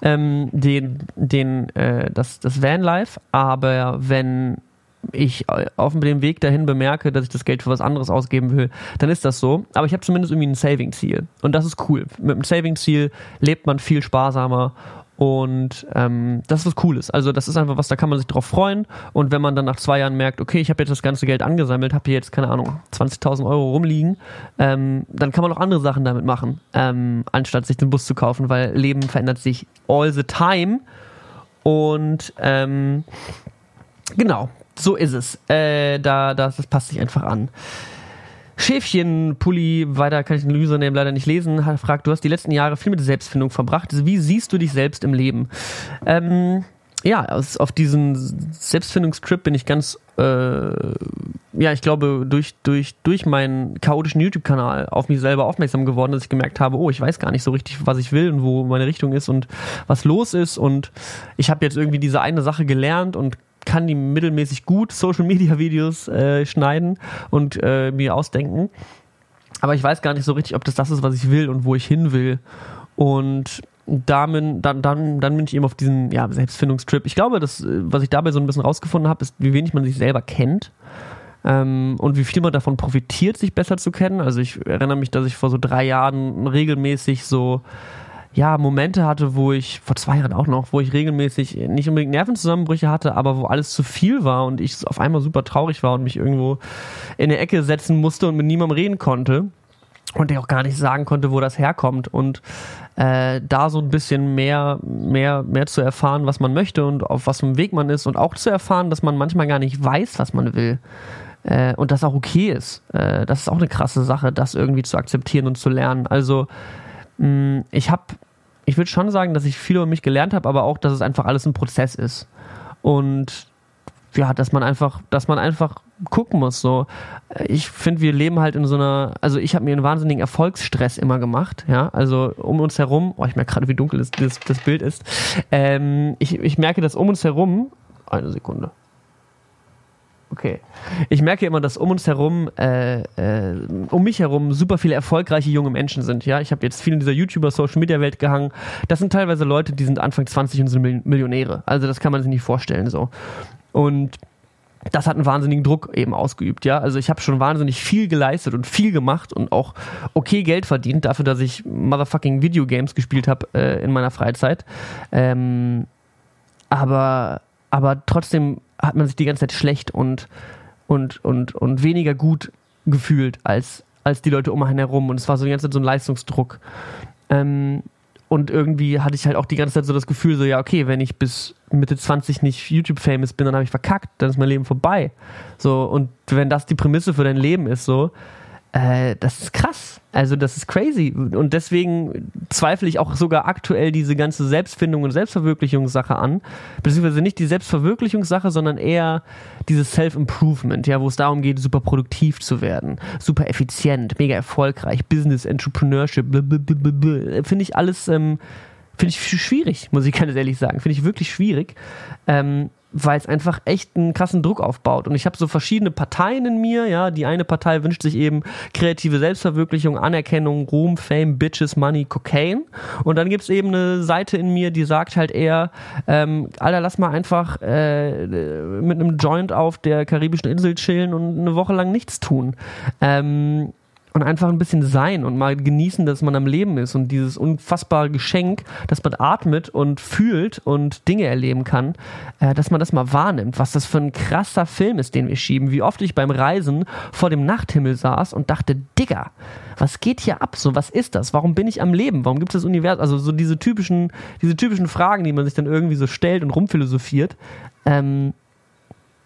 ähm, den, den, äh, das, das Vanlife. Aber wenn ich auf dem Weg dahin bemerke, dass ich das Geld für was anderes ausgeben will, dann ist das so. Aber ich habe zumindest irgendwie ein Saving-Ziel. Und das ist cool. Mit einem Saving-Ziel lebt man viel sparsamer und ähm, das ist was Cooles. Also das ist einfach was, da kann man sich drauf freuen. Und wenn man dann nach zwei Jahren merkt, okay, ich habe jetzt das ganze Geld angesammelt, habe hier jetzt, keine Ahnung, 20.000 Euro rumliegen, ähm, dann kann man auch andere Sachen damit machen, ähm, anstatt sich den Bus zu kaufen, weil Leben verändert sich all the time. Und ähm, genau, so ist es. Äh, da, das, das passt sich einfach an. Schäfchenpulli, weiter kann ich den Username leider nicht lesen, fragt, du hast die letzten Jahre viel mit Selbstfindung verbracht. Wie siehst du dich selbst im Leben? Ähm, ja, auf diesen Selbstfindungstrip bin ich ganz, äh, ja, ich glaube, durch, durch, durch meinen chaotischen YouTube-Kanal auf mich selber aufmerksam geworden, dass ich gemerkt habe, oh, ich weiß gar nicht so richtig, was ich will und wo meine Richtung ist und was los ist. Und ich habe jetzt irgendwie diese eine Sache gelernt und kann die mittelmäßig gut Social Media Videos äh, schneiden und äh, mir ausdenken. Aber ich weiß gar nicht so richtig, ob das das ist, was ich will und wo ich hin will. Und damit, dann, dann, dann bin ich eben auf diesem ja, Selbstfindungstrip. Ich glaube, das, was ich dabei so ein bisschen rausgefunden habe, ist, wie wenig man sich selber kennt ähm, und wie viel man davon profitiert, sich besser zu kennen. Also ich erinnere mich, dass ich vor so drei Jahren regelmäßig so ja, Momente hatte, wo ich, vor zwei Jahren auch noch, wo ich regelmäßig nicht unbedingt Nervenzusammenbrüche hatte, aber wo alles zu viel war und ich auf einmal super traurig war und mich irgendwo in eine Ecke setzen musste und mit niemandem reden konnte und der auch gar nicht sagen konnte, wo das herkommt und äh, da so ein bisschen mehr, mehr, mehr zu erfahren, was man möchte und auf was für einem Weg man ist und auch zu erfahren, dass man manchmal gar nicht weiß, was man will äh, und das auch okay ist. Äh, das ist auch eine krasse Sache, das irgendwie zu akzeptieren und zu lernen. Also mh, ich habe ich würde schon sagen, dass ich viel über mich gelernt habe, aber auch, dass es einfach alles ein Prozess ist. Und ja, dass man einfach, dass man einfach gucken muss. So, ich finde, wir leben halt in so einer, also ich habe mir einen wahnsinnigen Erfolgsstress immer gemacht, ja, also um uns herum, oh, ich merke gerade, wie dunkel das, das, das Bild ist. Ähm, ich, ich merke, dass um uns herum, eine Sekunde. Okay. Ich merke immer, dass um uns herum, äh, äh, um mich herum super viele erfolgreiche junge Menschen sind. Ja, ich habe jetzt viel in dieser YouTuber-Social-Media-Welt gehangen. Das sind teilweise Leute, die sind Anfang 20 und sind Millionäre. Also das kann man sich nicht vorstellen so. Und das hat einen wahnsinnigen Druck eben ausgeübt, ja. Also ich habe schon wahnsinnig viel geleistet und viel gemacht und auch okay Geld verdient dafür, dass ich motherfucking Videogames gespielt habe äh, in meiner Freizeit. Ähm, aber, aber trotzdem hat man sich die ganze Zeit schlecht und, und, und, und weniger gut gefühlt als, als die Leute um einen herum. Und es war so die ganze Zeit so ein Leistungsdruck. Ähm, und irgendwie hatte ich halt auch die ganze Zeit so das Gefühl, so, ja, okay, wenn ich bis Mitte 20 nicht YouTube-famous bin, dann habe ich verkackt, dann ist mein Leben vorbei. So, und wenn das die Prämisse für dein Leben ist, so, äh, das ist krass. Also das ist crazy. Und deswegen zweifle ich auch sogar aktuell diese ganze Selbstfindung und Selbstverwirklichungssache an. Beziehungsweise nicht die Selbstverwirklichungssache, sondern eher dieses Self-Improvement, ja, wo es darum geht, super produktiv zu werden, super effizient, mega erfolgreich, Business, Entrepreneurship, finde ich alles, ähm, finde ich schwierig, muss ich ganz ehrlich sagen. Finde ich wirklich schwierig. Ähm, weil es einfach echt einen krassen Druck aufbaut. Und ich habe so verschiedene Parteien in mir, ja. Die eine Partei wünscht sich eben kreative Selbstverwirklichung, Anerkennung, Ruhm, Fame, Bitches, Money, Cocaine. Und dann gibt es eben eine Seite in mir, die sagt halt eher, ähm, Alter, lass mal einfach äh, mit einem Joint auf der karibischen Insel chillen und eine Woche lang nichts tun. Ähm, und einfach ein bisschen sein und mal genießen, dass man am Leben ist und dieses unfassbare Geschenk, dass man atmet und fühlt und Dinge erleben kann, äh, dass man das mal wahrnimmt, was das für ein krasser Film ist, den wir schieben. Wie oft ich beim Reisen vor dem Nachthimmel saß und dachte, Digga, was geht hier ab? So, was ist das? Warum bin ich am Leben? Warum gibt es das Universum? Also so diese typischen, diese typischen Fragen, die man sich dann irgendwie so stellt und rumphilosophiert. Ähm,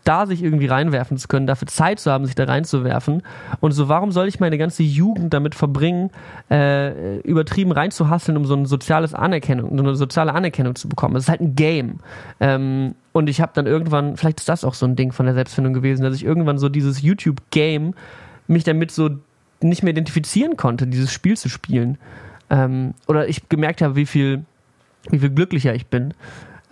da sich irgendwie reinwerfen zu können, dafür Zeit zu haben, sich da reinzuwerfen. Und so, warum soll ich meine ganze Jugend damit verbringen, äh, übertrieben reinzuhasseln, um so eine soziales Anerkennung, eine soziale Anerkennung zu bekommen? Das ist halt ein Game. Ähm, und ich habe dann irgendwann, vielleicht ist das auch so ein Ding von der Selbstfindung gewesen, dass ich irgendwann so dieses YouTube-Game mich damit so nicht mehr identifizieren konnte, dieses Spiel zu spielen. Ähm, oder ich gemerkt habe, wie viel, wie viel glücklicher ich bin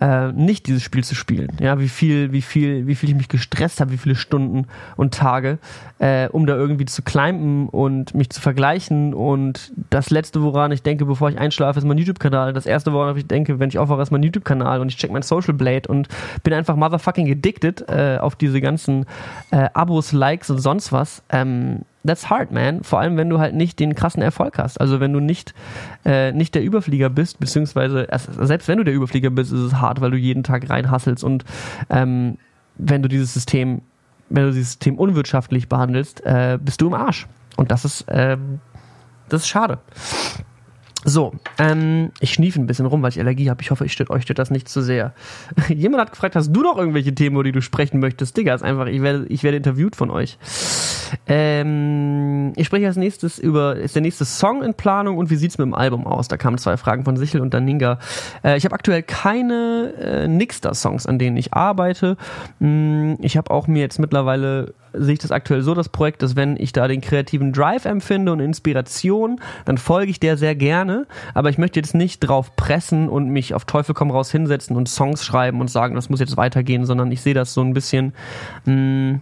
äh, nicht dieses Spiel zu spielen. Ja, wie viel, wie viel, wie viel ich mich gestresst habe, wie viele Stunden und Tage, äh, um da irgendwie zu climben und mich zu vergleichen. Und das letzte, woran ich denke, bevor ich einschlafe, ist mein YouTube-Kanal. Das erste, woran ich denke, wenn ich aufwache, ist mein YouTube-Kanal und ich check mein Social Blade und bin einfach motherfucking addicted äh, auf diese ganzen äh, Abos, Likes und sonst was. Ähm, that's hard, man. Vor allem, wenn du halt nicht den krassen Erfolg hast. Also wenn du nicht, äh, nicht der Überflieger bist, beziehungsweise selbst wenn du der Überflieger bist, ist es hart, weil du jeden Tag reinhasselst und ähm, wenn du dieses System, wenn du dieses System unwirtschaftlich behandelst, äh, bist du im Arsch. Und das ist, ähm, das ist schade. So, ähm, ich schniefe ein bisschen rum, weil ich Allergie habe. Ich hoffe, ich stört, euch stört das nicht zu sehr. Jemand hat gefragt, hast du noch irgendwelche Themen, über die du sprechen möchtest? Digga, ist einfach, ich werde, ich werde interviewt von euch. Ähm, ich spreche als nächstes über, ist der nächste Song in Planung und wie sieht's mit dem Album aus? Da kamen zwei Fragen von Sichel und Daninga. Äh, ich habe aktuell keine äh, Nixter-Songs, an denen ich arbeite. Mm, ich habe auch mir jetzt mittlerweile sehe ich das aktuell so, das Projekt, dass wenn ich da den kreativen Drive empfinde und Inspiration, dann folge ich der sehr gerne, aber ich möchte jetzt nicht drauf pressen und mich auf Teufel komm raus hinsetzen und Songs schreiben und sagen, das muss jetzt weitergehen, sondern ich sehe das so ein bisschen mh, mm,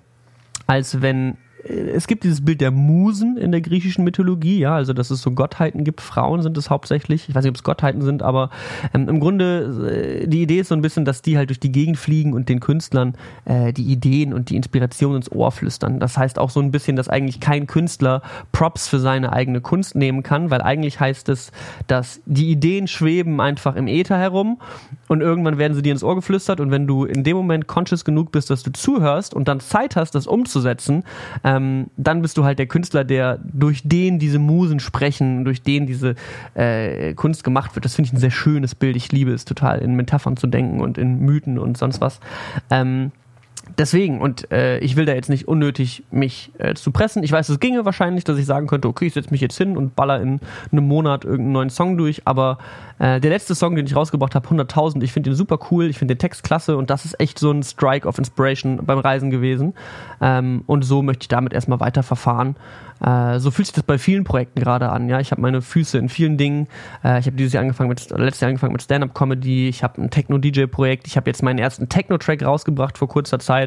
als wenn es gibt dieses Bild der Musen in der griechischen Mythologie, ja, also dass es so Gottheiten gibt. Frauen sind es hauptsächlich. Ich weiß nicht, ob es Gottheiten sind, aber ähm, im Grunde äh, die Idee ist so ein bisschen, dass die halt durch die Gegend fliegen und den Künstlern äh, die Ideen und die Inspiration ins Ohr flüstern. Das heißt auch so ein bisschen, dass eigentlich kein Künstler Props für seine eigene Kunst nehmen kann, weil eigentlich heißt es, dass die Ideen schweben einfach im Äther herum und irgendwann werden sie dir ins Ohr geflüstert und wenn du in dem Moment conscious genug bist, dass du zuhörst und dann Zeit hast, das umzusetzen, äh, ähm, dann bist du halt der Künstler, der durch den diese Musen sprechen, durch den diese äh, Kunst gemacht wird. Das finde ich ein sehr schönes Bild. Ich liebe es total, in Metaphern zu denken und in Mythen und sonst was. Ähm, deswegen, und äh, ich will da jetzt nicht unnötig mich äh, zu pressen. Ich weiß, es ginge wahrscheinlich, dass ich sagen könnte, okay, ich setze mich jetzt hin und baller in einem Monat irgendeinen neuen Song durch, aber äh, der letzte Song, den ich rausgebracht habe, 100.000, ich finde den super cool, ich finde den Text klasse und das ist echt so ein Strike of Inspiration beim Reisen gewesen. Ähm, und so möchte ich damit erstmal weiter verfahren. Äh, so fühlt sich das bei vielen Projekten gerade an. Ja, ich habe meine Füße in vielen Dingen. Äh, ich habe dieses Jahr angefangen mit, letztes Jahr angefangen mit Stand-up-Comedy. Ich habe ein Techno-DJ-Projekt. Ich habe jetzt meinen ersten Techno-Track rausgebracht vor kurzer Zeit.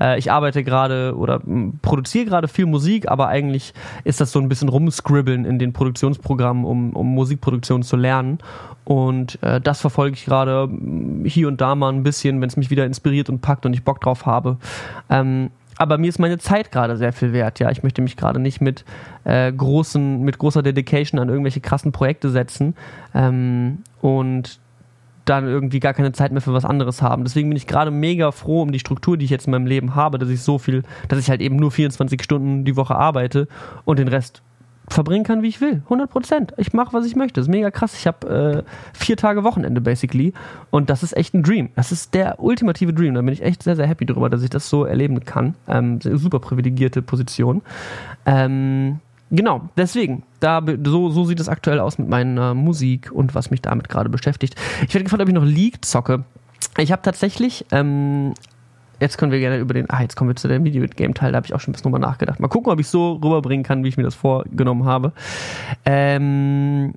Äh, ich arbeite gerade oder produziere gerade viel Musik, aber eigentlich ist das so ein bisschen rumscribbeln in den Produktionsprogrammen, um, um Musikproduktion zu lernen. Und äh, das verfolge ich gerade hier und da mal ein bisschen, wenn es mich wieder inspiriert und packt und ich Bock drauf habe. Ähm, aber mir ist meine Zeit gerade sehr viel wert. Ja, ich möchte mich gerade nicht mit äh, großen, mit großer Dedication an irgendwelche krassen Projekte setzen ähm, und dann irgendwie gar keine Zeit mehr für was anderes haben. Deswegen bin ich gerade mega froh um die Struktur, die ich jetzt in meinem Leben habe, dass ich so viel, dass ich halt eben nur 24 Stunden die Woche arbeite und den Rest verbringen kann, wie ich will. 100 Prozent. Ich mache, was ich möchte. Das ist mega krass. Ich habe äh, vier Tage Wochenende, basically. Und das ist echt ein Dream. Das ist der ultimative Dream. Da bin ich echt sehr, sehr happy drüber, dass ich das so erleben kann. Ähm, super privilegierte Position. Ähm, genau, deswegen. Da, so, so sieht es aktuell aus mit meiner Musik und was mich damit gerade beschäftigt. Ich werde gefragt, ob ich noch League zocke. Ich habe tatsächlich ähm, jetzt können wir gerne über den, ah, jetzt kommen wir zu dem Videogame-Teil, da habe ich auch schon ein bisschen drüber nachgedacht. Mal gucken, ob ich so rüberbringen kann, wie ich mir das vorgenommen habe. Ähm,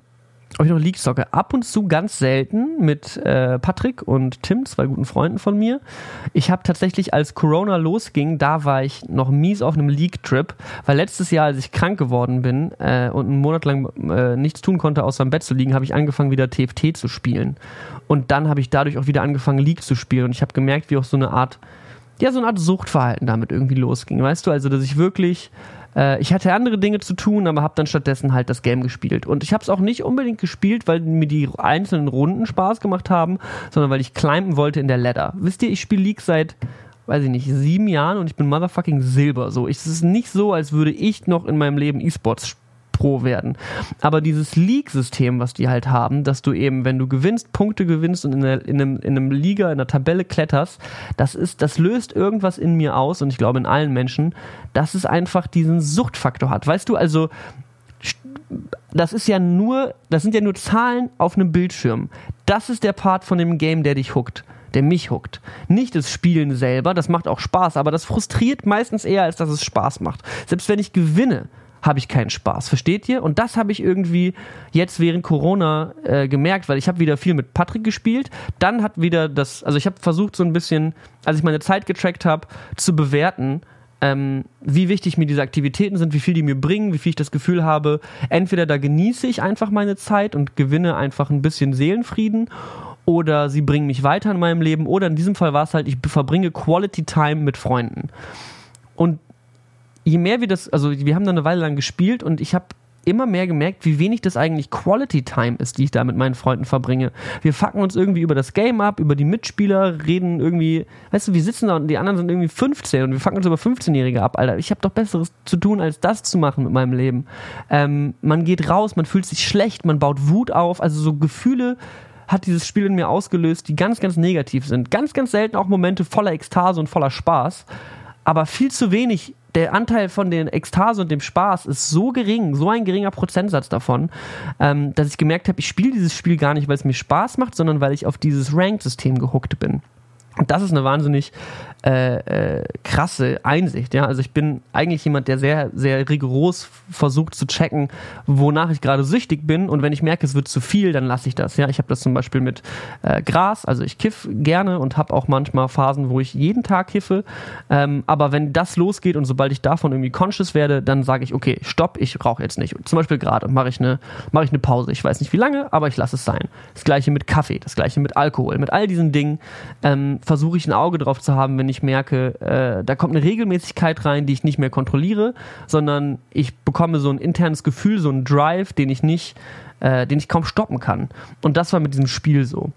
ob ich noch League zocke. Ab und zu ganz selten mit äh, Patrick und Tim, zwei guten Freunden von mir. Ich habe tatsächlich, als Corona losging, da war ich noch mies auf einem League-Trip, weil letztes Jahr, als ich krank geworden bin äh, und einen Monat lang äh, nichts tun konnte, außer im Bett zu liegen, habe ich angefangen, wieder TFT zu spielen. Und dann habe ich dadurch auch wieder angefangen, League zu spielen. Und ich habe gemerkt, wie auch so eine Art ja, so eine Art Suchtverhalten damit irgendwie losging. Weißt du, also, dass ich wirklich, äh, ich hatte andere Dinge zu tun, aber habe dann stattdessen halt das Game gespielt. Und ich habe es auch nicht unbedingt gespielt, weil mir die einzelnen Runden Spaß gemacht haben, sondern weil ich climben wollte in der Ladder. Wisst ihr, ich spiele League seit weiß ich nicht, sieben Jahren und ich bin motherfucking Silber. So, es ist nicht so, als würde ich noch in meinem Leben E-Sports Pro werden. Aber dieses League-System, was die halt haben, dass du eben, wenn du gewinnst, Punkte gewinnst und in, der, in, einem, in einem Liga, in einer Tabelle kletterst, das ist, das löst irgendwas in mir aus und ich glaube in allen Menschen, dass es einfach diesen Suchtfaktor hat. Weißt du, also das ist ja nur, das sind ja nur Zahlen auf einem Bildschirm. Das ist der Part von dem Game, der dich huckt der mich huckt. Nicht das Spielen selber, das macht auch Spaß, aber das frustriert meistens eher, als dass es Spaß macht. Selbst wenn ich gewinne, habe ich keinen Spaß. Versteht ihr? Und das habe ich irgendwie jetzt während Corona äh, gemerkt, weil ich habe wieder viel mit Patrick gespielt. Dann hat wieder das, also ich habe versucht so ein bisschen, als ich meine Zeit getrackt habe, zu bewerten, ähm, wie wichtig mir diese Aktivitäten sind, wie viel die mir bringen, wie viel ich das Gefühl habe, entweder da genieße ich einfach meine Zeit und gewinne einfach ein bisschen Seelenfrieden oder sie bringen mich weiter in meinem Leben oder in diesem Fall war es halt, ich verbringe Quality Time mit Freunden. Und je mehr wir das, also wir haben da eine Weile lang gespielt und ich habe immer mehr gemerkt, wie wenig das eigentlich Quality Time ist, die ich da mit meinen Freunden verbringe. Wir fucken uns irgendwie über das Game ab, über die Mitspieler, reden irgendwie, weißt du, wir sitzen da und die anderen sind irgendwie 15 und wir fucken uns über 15-Jährige ab, Alter. Ich habe doch Besseres zu tun, als das zu machen mit meinem Leben. Ähm, man geht raus, man fühlt sich schlecht, man baut Wut auf, also so Gefühle hat dieses Spiel in mir ausgelöst, die ganz, ganz negativ sind. Ganz, ganz selten auch Momente voller Ekstase und voller Spaß. Aber viel zu wenig der Anteil von den Ekstase und dem Spaß ist so gering, so ein geringer Prozentsatz davon, ähm, dass ich gemerkt habe, ich spiele dieses Spiel gar nicht, weil es mir Spaß macht, sondern weil ich auf dieses Ranked-System gehuckt bin. Das ist eine wahnsinnig äh, äh, krasse Einsicht. Ja? Also ich bin eigentlich jemand, der sehr, sehr rigoros versucht zu checken, wonach ich gerade süchtig bin. Und wenn ich merke, es wird zu viel, dann lasse ich das. Ja? Ich habe das zum Beispiel mit äh, Gras. Also ich kiff gerne und habe auch manchmal Phasen, wo ich jeden Tag kiffe. Ähm, aber wenn das losgeht und sobald ich davon irgendwie conscious werde, dann sage ich, okay, stopp, ich rauche jetzt nicht. Zum Beispiel gerade mache ich, eine, mach ich eine Pause. Ich weiß nicht wie lange, aber ich lasse es sein. Das gleiche mit Kaffee, das gleiche mit Alkohol. Mit all diesen Dingen ähm, versuche ich ein Auge drauf zu haben, wenn ich merke, äh, da kommt eine Regelmäßigkeit rein, die ich nicht mehr kontrolliere, sondern ich bekomme so ein internes Gefühl, so einen Drive, den ich nicht, äh, den ich kaum stoppen kann. Und das war mit diesem Spiel so.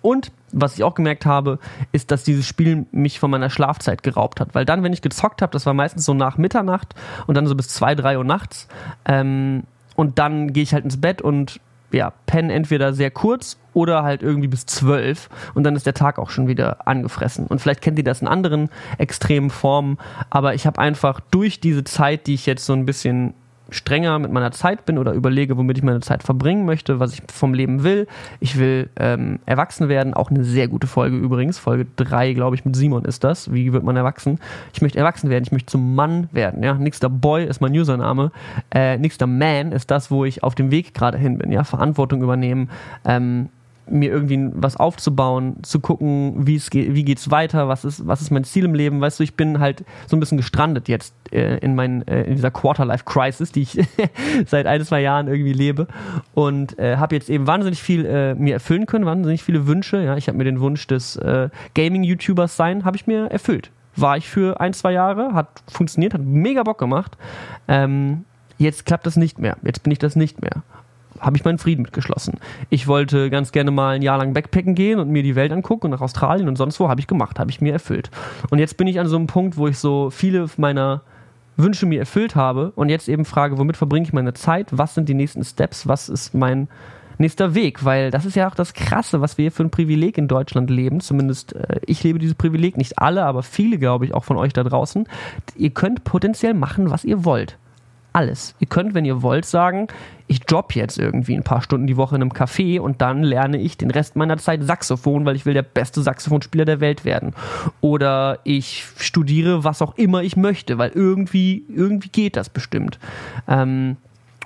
Und was ich auch gemerkt habe, ist, dass dieses Spiel mich von meiner Schlafzeit geraubt hat. Weil dann, wenn ich gezockt habe, das war meistens so nach Mitternacht und dann so bis zwei, drei Uhr nachts. Ähm, und dann gehe ich halt ins Bett und ja, pennen entweder sehr kurz oder halt irgendwie bis zwölf und dann ist der Tag auch schon wieder angefressen. Und vielleicht kennt ihr das in anderen extremen Formen, aber ich habe einfach durch diese Zeit, die ich jetzt so ein bisschen strenger mit meiner Zeit bin oder überlege, womit ich meine Zeit verbringen möchte, was ich vom Leben will. Ich will ähm, erwachsen werden. Auch eine sehr gute Folge übrigens. Folge 3, glaube ich, mit Simon ist das. Wie wird man erwachsen? Ich möchte erwachsen werden. Ich möchte zum Mann werden. Ja? Nächster Boy ist mein Username. Äh, nächster Man ist das, wo ich auf dem Weg gerade hin bin. Ja? Verantwortung übernehmen. Ähm, mir irgendwie was aufzubauen, zu gucken, wie es geht, wie geht's weiter, was ist, was ist mein Ziel im Leben. Weißt du, ich bin halt so ein bisschen gestrandet jetzt äh, in, mein, äh, in dieser Quarterlife-Crisis, die ich seit ein, zwei Jahren irgendwie lebe und äh, habe jetzt eben wahnsinnig viel äh, mir erfüllen können, wahnsinnig viele Wünsche. Ja, ich habe mir den Wunsch des äh, Gaming-YouTubers sein, habe ich mir erfüllt. War ich für ein, zwei Jahre, hat funktioniert, hat mega Bock gemacht. Ähm, jetzt klappt das nicht mehr. Jetzt bin ich das nicht mehr habe ich meinen Frieden mitgeschlossen. Ich wollte ganz gerne mal ein Jahr lang Backpacken gehen und mir die Welt angucken und nach Australien und sonst wo habe ich gemacht, habe ich mir erfüllt. Und jetzt bin ich an so einem Punkt, wo ich so viele meiner Wünsche mir erfüllt habe und jetzt eben frage, womit verbringe ich meine Zeit? Was sind die nächsten Steps? Was ist mein nächster Weg? Weil das ist ja auch das Krasse, was wir hier für ein Privileg in Deutschland leben. Zumindest äh, ich lebe dieses Privileg, nicht alle, aber viele, glaube ich, auch von euch da draußen. Ihr könnt potenziell machen, was ihr wollt alles. Ihr könnt, wenn ihr wollt, sagen, ich job jetzt irgendwie ein paar Stunden die Woche in einem Café und dann lerne ich den Rest meiner Zeit Saxophon, weil ich will der beste Saxophonspieler der Welt werden. Oder ich studiere, was auch immer ich möchte, weil irgendwie, irgendwie geht das bestimmt. Ähm,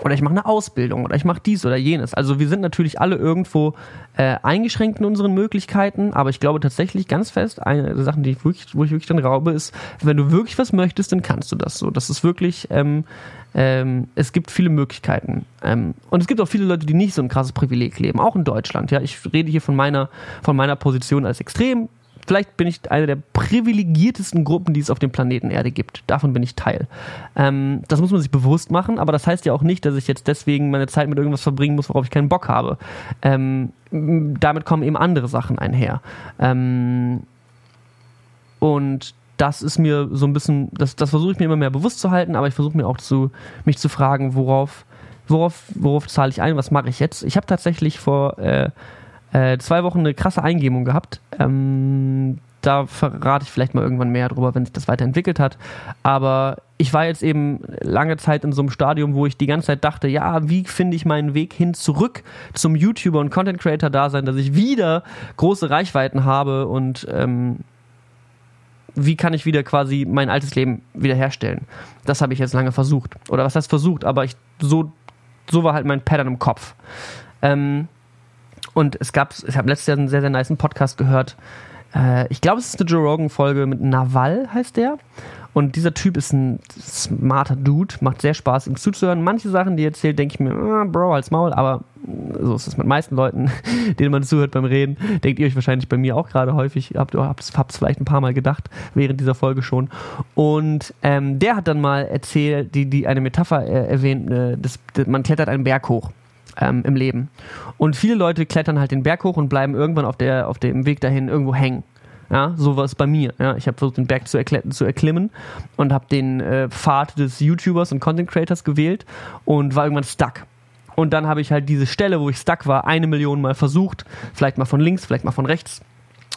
oder ich mache eine Ausbildung oder ich mache dies oder jenes. Also wir sind natürlich alle irgendwo äh, eingeschränkt in unseren Möglichkeiten, aber ich glaube tatsächlich ganz fest, eine der Sachen, die ich wirklich, wo ich wirklich dann raube, ist, wenn du wirklich was möchtest, dann kannst du das so. Das ist wirklich, ähm, ähm, es gibt viele Möglichkeiten. Ähm, und es gibt auch viele Leute, die nicht so ein krasses Privileg leben, auch in Deutschland. Ja, ich rede hier von meiner, von meiner Position als extrem vielleicht bin ich eine der privilegiertesten Gruppen, die es auf dem Planeten Erde gibt. Davon bin ich Teil. Ähm, das muss man sich bewusst machen, aber das heißt ja auch nicht, dass ich jetzt deswegen meine Zeit mit irgendwas verbringen muss, worauf ich keinen Bock habe. Ähm, damit kommen eben andere Sachen einher. Ähm, und das ist mir so ein bisschen, das, das versuche ich mir immer mehr bewusst zu halten, aber ich versuche mir auch zu, mich zu fragen, worauf, worauf, worauf zahle ich ein, was mache ich jetzt? Ich habe tatsächlich vor äh, äh, zwei Wochen eine krasse Eingebung gehabt. Ähm, da verrate ich vielleicht mal irgendwann mehr drüber, wenn sich das weiterentwickelt hat. Aber ich war jetzt eben lange Zeit in so einem Stadium, wo ich die ganze Zeit dachte, ja, wie finde ich meinen Weg hin zurück zum YouTuber und Content Creator Dasein, dass ich wieder große Reichweiten habe und ähm, wie kann ich wieder quasi mein altes Leben wiederherstellen? Das habe ich jetzt lange versucht. Oder was heißt versucht, aber ich so so war halt mein Pattern im Kopf. Ähm, und es gab, ich habe letztes Jahr einen sehr, sehr nice Podcast gehört. Äh, ich glaube, es ist eine Joe Rogan-Folge mit Naval, heißt der. Und dieser Typ ist ein smarter Dude, macht sehr Spaß, ihm zuzuhören. Manche Sachen, die er erzählt, denke ich mir, ah, Bro, als Maul, aber so ist es mit meisten Leuten, denen man zuhört beim Reden. Denkt ihr euch wahrscheinlich bei mir auch gerade häufig, habt ihr es vielleicht ein paar Mal gedacht, während dieser Folge schon. Und ähm, der hat dann mal erzählt, die, die eine Metapher äh, erwähnt, äh, das, das, man klettert einen Berg hoch ähm, im Leben. Und viele Leute klettern halt den Berg hoch und bleiben irgendwann auf, der, auf dem Weg dahin irgendwo hängen. Ja, so war es bei mir. Ja, ich habe versucht, den Berg zu, zu erklimmen und habe den äh, Pfad des YouTubers und Content Creators gewählt und war irgendwann stuck. Und dann habe ich halt diese Stelle, wo ich stuck war, eine Million Mal versucht. Vielleicht mal von links, vielleicht mal von rechts,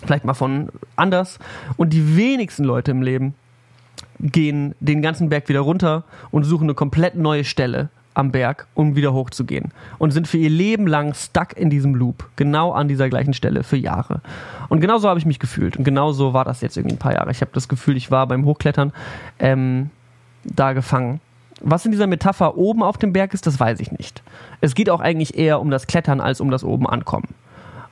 vielleicht mal von anders. Und die wenigsten Leute im Leben gehen den ganzen Berg wieder runter und suchen eine komplett neue Stelle am Berg, um wieder hochzugehen. Und sind für ihr Leben lang stuck in diesem Loop. Genau an dieser gleichen Stelle für Jahre. Und genau so habe ich mich gefühlt. Und genau so war das jetzt irgendwie ein paar Jahre. Ich habe das Gefühl, ich war beim Hochklettern ähm, da gefangen. Was in dieser Metapher oben auf dem Berg ist, das weiß ich nicht. Es geht auch eigentlich eher um das Klettern als um das oben ankommen.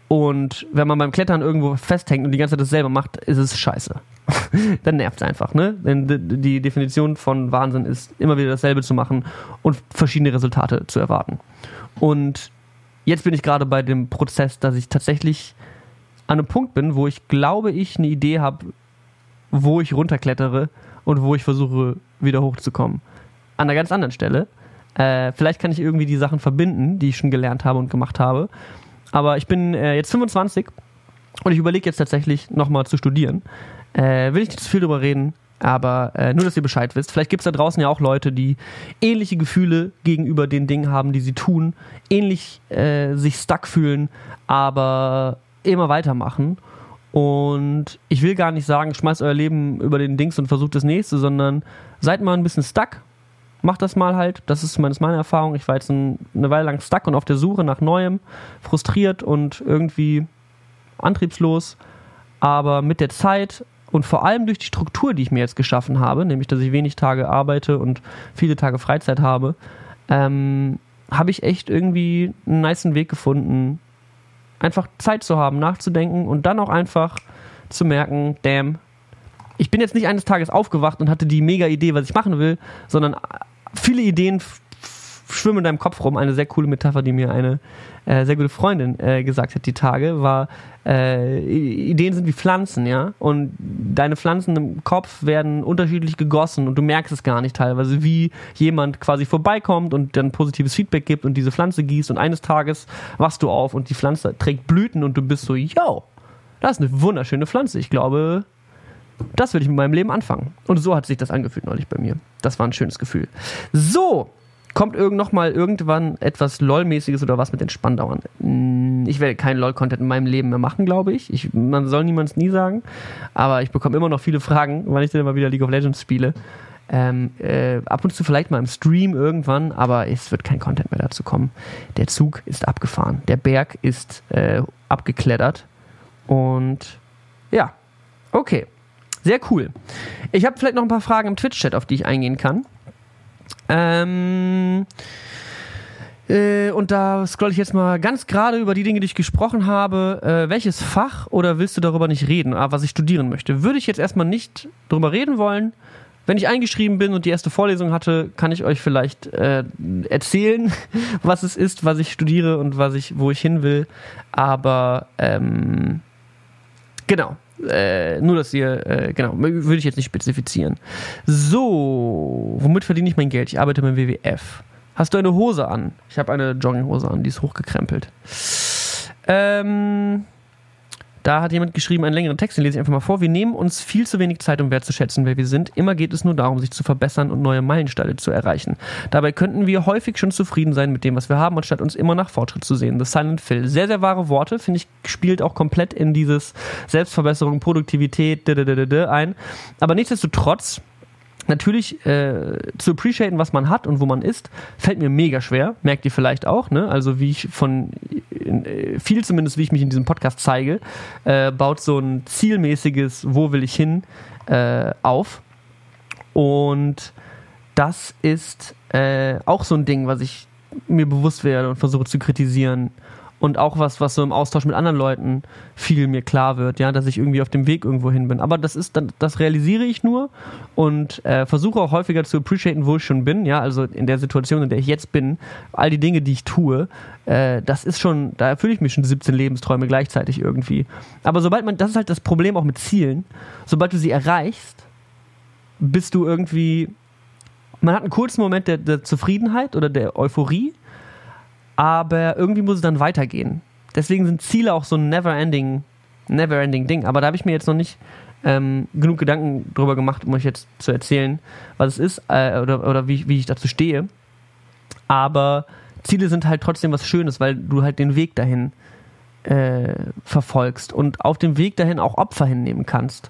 Und wenn man beim Klettern irgendwo festhängt und die ganze Zeit dasselbe macht, ist es scheiße. Dann nervt es einfach, ne? Denn die Definition von Wahnsinn ist, immer wieder dasselbe zu machen und verschiedene Resultate zu erwarten. Und jetzt bin ich gerade bei dem Prozess, dass ich tatsächlich an einem Punkt bin, wo ich glaube, ich eine Idee habe, wo ich runterklettere und wo ich versuche, wieder hochzukommen. An einer ganz anderen Stelle. Äh, vielleicht kann ich irgendwie die Sachen verbinden, die ich schon gelernt habe und gemacht habe. Aber ich bin äh, jetzt 25 und ich überlege jetzt tatsächlich nochmal zu studieren. Äh, will ich nicht zu viel drüber reden, aber äh, nur, dass ihr Bescheid wisst. Vielleicht gibt es da draußen ja auch Leute, die ähnliche Gefühle gegenüber den Dingen haben, die sie tun, ähnlich äh, sich stuck fühlen, aber immer weitermachen. Und ich will gar nicht sagen, schmeißt euer Leben über den Dings und versucht das nächste, sondern seid mal ein bisschen stuck, mach das mal halt. Das ist meine, Erfahrung. Ich war jetzt ein, eine Weile lang stuck und auf der Suche nach Neuem, frustriert und irgendwie antriebslos. Aber mit der Zeit und vor allem durch die Struktur, die ich mir jetzt geschaffen habe, nämlich dass ich wenig Tage arbeite und viele Tage Freizeit habe, ähm, habe ich echt irgendwie einen niceen Weg gefunden, einfach Zeit zu haben, nachzudenken und dann auch einfach zu merken, damn, ich bin jetzt nicht eines Tages aufgewacht und hatte die mega Idee, was ich machen will, sondern viele Ideen schwimmen in deinem Kopf rum. Eine sehr coole Metapher, die mir eine äh, sehr gute Freundin äh, gesagt hat die Tage, war, äh, Ideen sind wie Pflanzen, ja. Und deine Pflanzen im Kopf werden unterschiedlich gegossen und du merkst es gar nicht teilweise, wie jemand quasi vorbeikommt und dann positives Feedback gibt und diese Pflanze gießt und eines Tages wachst du auf und die Pflanze trägt Blüten und du bist so, yo, das ist eine wunderschöne Pflanze. Ich glaube, das würde ich mit meinem Leben anfangen. Und so hat sich das angefühlt neulich bei mir. Das war ein schönes Gefühl. So, kommt irgend noch mal irgendwann etwas LOL-mäßiges oder was mit den Spandauern? Hm, ich werde keinen LOL-Content in meinem Leben mehr machen, glaube ich. ich man soll niemands nie sagen. Aber ich bekomme immer noch viele Fragen, wann ich denn mal wieder League of Legends spiele. Ähm, äh, ab und zu vielleicht mal im Stream irgendwann, aber es wird kein Content mehr dazu kommen. Der Zug ist abgefahren. Der Berg ist äh, abgeklettert. Und ja, okay. Sehr cool. Ich habe vielleicht noch ein paar Fragen im Twitch-Chat, auf die ich eingehen kann. Ähm, äh, und da scroll ich jetzt mal ganz gerade über die Dinge, die ich gesprochen habe. Äh, welches Fach oder willst du darüber nicht reden, ah, was ich studieren möchte? Würde ich jetzt erstmal nicht darüber reden wollen. Wenn ich eingeschrieben bin und die erste Vorlesung hatte, kann ich euch vielleicht äh, erzählen, was es ist, was ich studiere und was ich, wo ich hin will. Aber ähm, genau, äh, nur, dass ihr, äh, genau, würde ich jetzt nicht spezifizieren. So, womit verdiene ich mein Geld? Ich arbeite beim WWF. Hast du eine Hose an? Ich habe eine Jogginghose an, die ist hochgekrempelt. Ähm, da hat jemand geschrieben einen längeren Text, den lese ich einfach mal vor. Wir nehmen uns viel zu wenig Zeit, um wertzuschätzen, wer wir sind. Immer geht es nur darum, sich zu verbessern und neue Meilensteine zu erreichen. Dabei könnten wir häufig schon zufrieden sein mit dem, was wir haben, anstatt uns immer nach Fortschritt zu sehen. The Silent Phil. Sehr, sehr wahre Worte, finde ich, spielt auch komplett in dieses Selbstverbesserung, Produktivität ein. Aber nichtsdestotrotz natürlich äh, zu appreciaten, was man hat und wo man ist, fällt mir mega schwer. Merkt ihr vielleicht auch, ne? Also wie ich von äh, viel zumindest, wie ich mich in diesem Podcast zeige, äh, baut so ein zielmäßiges, wo will ich hin, äh, auf. Und das ist äh, auch so ein Ding, was ich mir bewusst werde und versuche zu kritisieren und auch was, was so im Austausch mit anderen Leuten viel mir klar wird, ja, dass ich irgendwie auf dem Weg irgendwo hin bin. Aber das ist, das realisiere ich nur und äh, versuche auch häufiger zu appreciaten, wo ich schon bin, ja, also in der Situation, in der ich jetzt bin, all die Dinge, die ich tue, äh, das ist schon, da erfülle ich mir schon 17 Lebensträume gleichzeitig irgendwie. Aber sobald man, das ist halt das Problem auch mit Zielen, sobald du sie erreichst, bist du irgendwie, man hat einen kurzen Moment der, der Zufriedenheit oder der Euphorie aber irgendwie muss es dann weitergehen. Deswegen sind Ziele auch so ein never-ending, never-ending Ding. Aber da habe ich mir jetzt noch nicht ähm, genug Gedanken drüber gemacht, um euch jetzt zu erzählen, was es ist äh, oder, oder wie, wie ich dazu stehe. Aber Ziele sind halt trotzdem was Schönes, weil du halt den Weg dahin äh, verfolgst und auf dem Weg dahin auch Opfer hinnehmen kannst.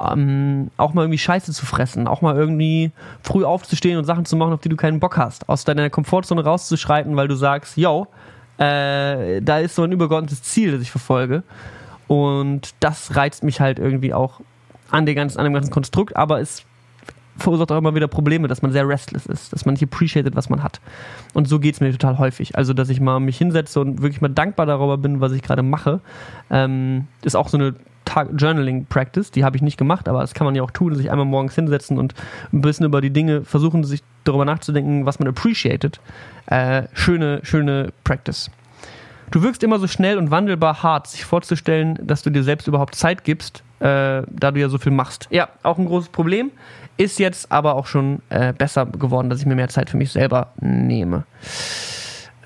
Ähm, auch mal irgendwie Scheiße zu fressen, auch mal irgendwie früh aufzustehen und Sachen zu machen, auf die du keinen Bock hast, aus deiner Komfortzone rauszuschreiten, weil du sagst, yo, äh, da ist so ein übergeordnetes Ziel, das ich verfolge. Und das reizt mich halt irgendwie auch an, den ganzen, an dem ganzen Konstrukt, aber es verursacht auch immer wieder Probleme, dass man sehr restless ist, dass man nicht appreciated, was man hat. Und so geht es mir total häufig. Also, dass ich mal mich hinsetze und wirklich mal dankbar darüber bin, was ich gerade mache, ähm, ist auch so eine Journaling-Practice, die habe ich nicht gemacht, aber das kann man ja auch tun, sich einmal morgens hinsetzen und ein bisschen über die Dinge versuchen, sich darüber nachzudenken, was man appreciated. Äh, schöne, schöne Practice. Du wirkst immer so schnell und wandelbar hart, sich vorzustellen, dass du dir selbst überhaupt Zeit gibst, äh, da du ja so viel machst. Ja, auch ein großes Problem. Ist jetzt aber auch schon äh, besser geworden, dass ich mir mehr Zeit für mich selber nehme.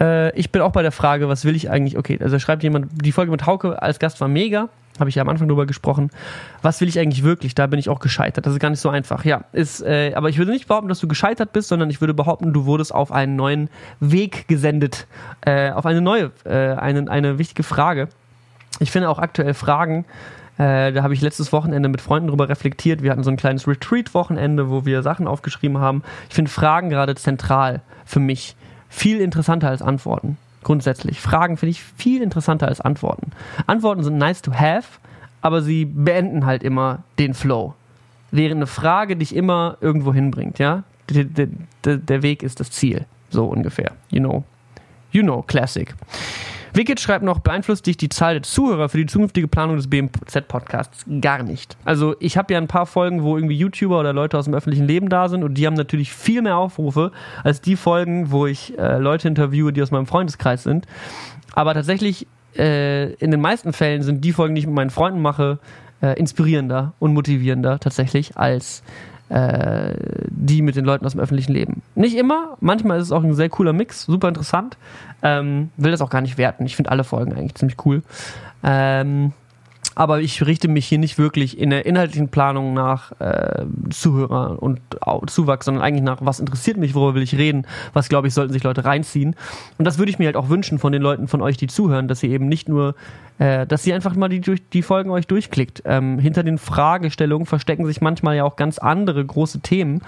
Äh, ich bin auch bei der Frage, was will ich eigentlich? Okay, also schreibt jemand, die Folge mit Hauke als Gast war mega. Habe ich ja am Anfang drüber gesprochen. Was will ich eigentlich wirklich? Da bin ich auch gescheitert. Das ist gar nicht so einfach. Ja, ist, äh, aber ich würde nicht behaupten, dass du gescheitert bist, sondern ich würde behaupten, du wurdest auf einen neuen Weg gesendet. Äh, auf eine neue, äh, eine, eine wichtige Frage. Ich finde auch aktuell Fragen äh, da habe ich letztes Wochenende mit Freunden drüber reflektiert. Wir hatten so ein kleines Retreat-Wochenende, wo wir Sachen aufgeschrieben haben. Ich finde Fragen gerade zentral für mich. Viel interessanter als Antworten. Grundsätzlich. Fragen finde ich viel interessanter als Antworten. Antworten sind nice to have, aber sie beenden halt immer den Flow. Während eine Frage dich immer irgendwo hinbringt, ja? Der, der, der Weg ist das Ziel. So ungefähr. You know. You know, Classic. Wicked schreibt noch, beeinflusst dich die Zahl der Zuhörer für die zukünftige Planung des BMZ-Podcasts gar nicht. Also ich habe ja ein paar Folgen, wo irgendwie YouTuber oder Leute aus dem öffentlichen Leben da sind und die haben natürlich viel mehr Aufrufe als die Folgen, wo ich äh, Leute interviewe, die aus meinem Freundeskreis sind. Aber tatsächlich, äh, in den meisten Fällen sind die Folgen, die ich mit meinen Freunden mache, äh, inspirierender und motivierender tatsächlich als äh, die mit den Leuten aus dem öffentlichen Leben. Nicht immer, manchmal ist es auch ein sehr cooler Mix, super interessant. Ähm, will das auch gar nicht werten. Ich finde alle Folgen eigentlich ziemlich cool. Ähm, aber ich richte mich hier nicht wirklich in der inhaltlichen Planung nach äh, Zuhörer und Zuwachs, sondern eigentlich nach, was interessiert mich, worüber will ich reden, was glaube ich, sollten sich Leute reinziehen. Und das würde ich mir halt auch wünschen von den Leuten von euch, die zuhören, dass ihr eben nicht nur, äh, dass ihr einfach mal die, die Folgen euch durchklickt. Ähm, hinter den Fragestellungen verstecken sich manchmal ja auch ganz andere große Themen.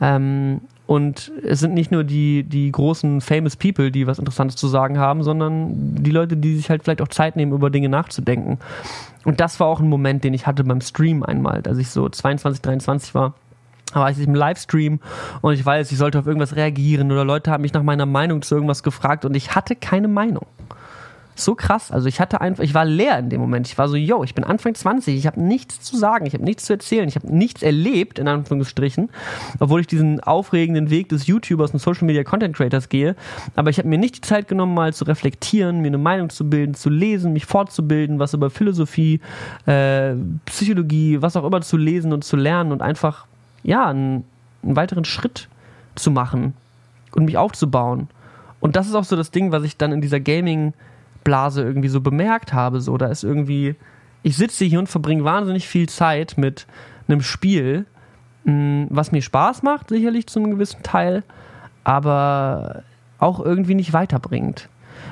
Ähm, und es sind nicht nur die, die großen famous People, die was Interessantes zu sagen haben, sondern die Leute, die sich halt vielleicht auch Zeit nehmen, über Dinge nachzudenken. Und das war auch ein Moment, den ich hatte beim Stream einmal, als ich so 22, 23 war. Da war ich im Livestream und ich weiß, ich sollte auf irgendwas reagieren oder Leute haben mich nach meiner Meinung zu irgendwas gefragt und ich hatte keine Meinung so krass. Also ich hatte einfach, ich war leer in dem Moment. Ich war so, yo, ich bin Anfang 20, ich habe nichts zu sagen, ich habe nichts zu erzählen, ich habe nichts erlebt, in Anführungsstrichen, obwohl ich diesen aufregenden Weg des YouTubers und Social Media Content Creators gehe. Aber ich habe mir nicht die Zeit genommen, mal zu reflektieren, mir eine Meinung zu bilden, zu lesen, mich fortzubilden, was über Philosophie, äh, Psychologie, was auch immer zu lesen und zu lernen und einfach, ja, einen, einen weiteren Schritt zu machen und mich aufzubauen. Und das ist auch so das Ding, was ich dann in dieser Gaming- Blase irgendwie so bemerkt habe. So, da ist irgendwie, ich sitze hier und verbringe wahnsinnig viel Zeit mit einem Spiel, mm, was mir Spaß macht, sicherlich zu einem gewissen Teil, aber auch irgendwie nicht weiterbringt.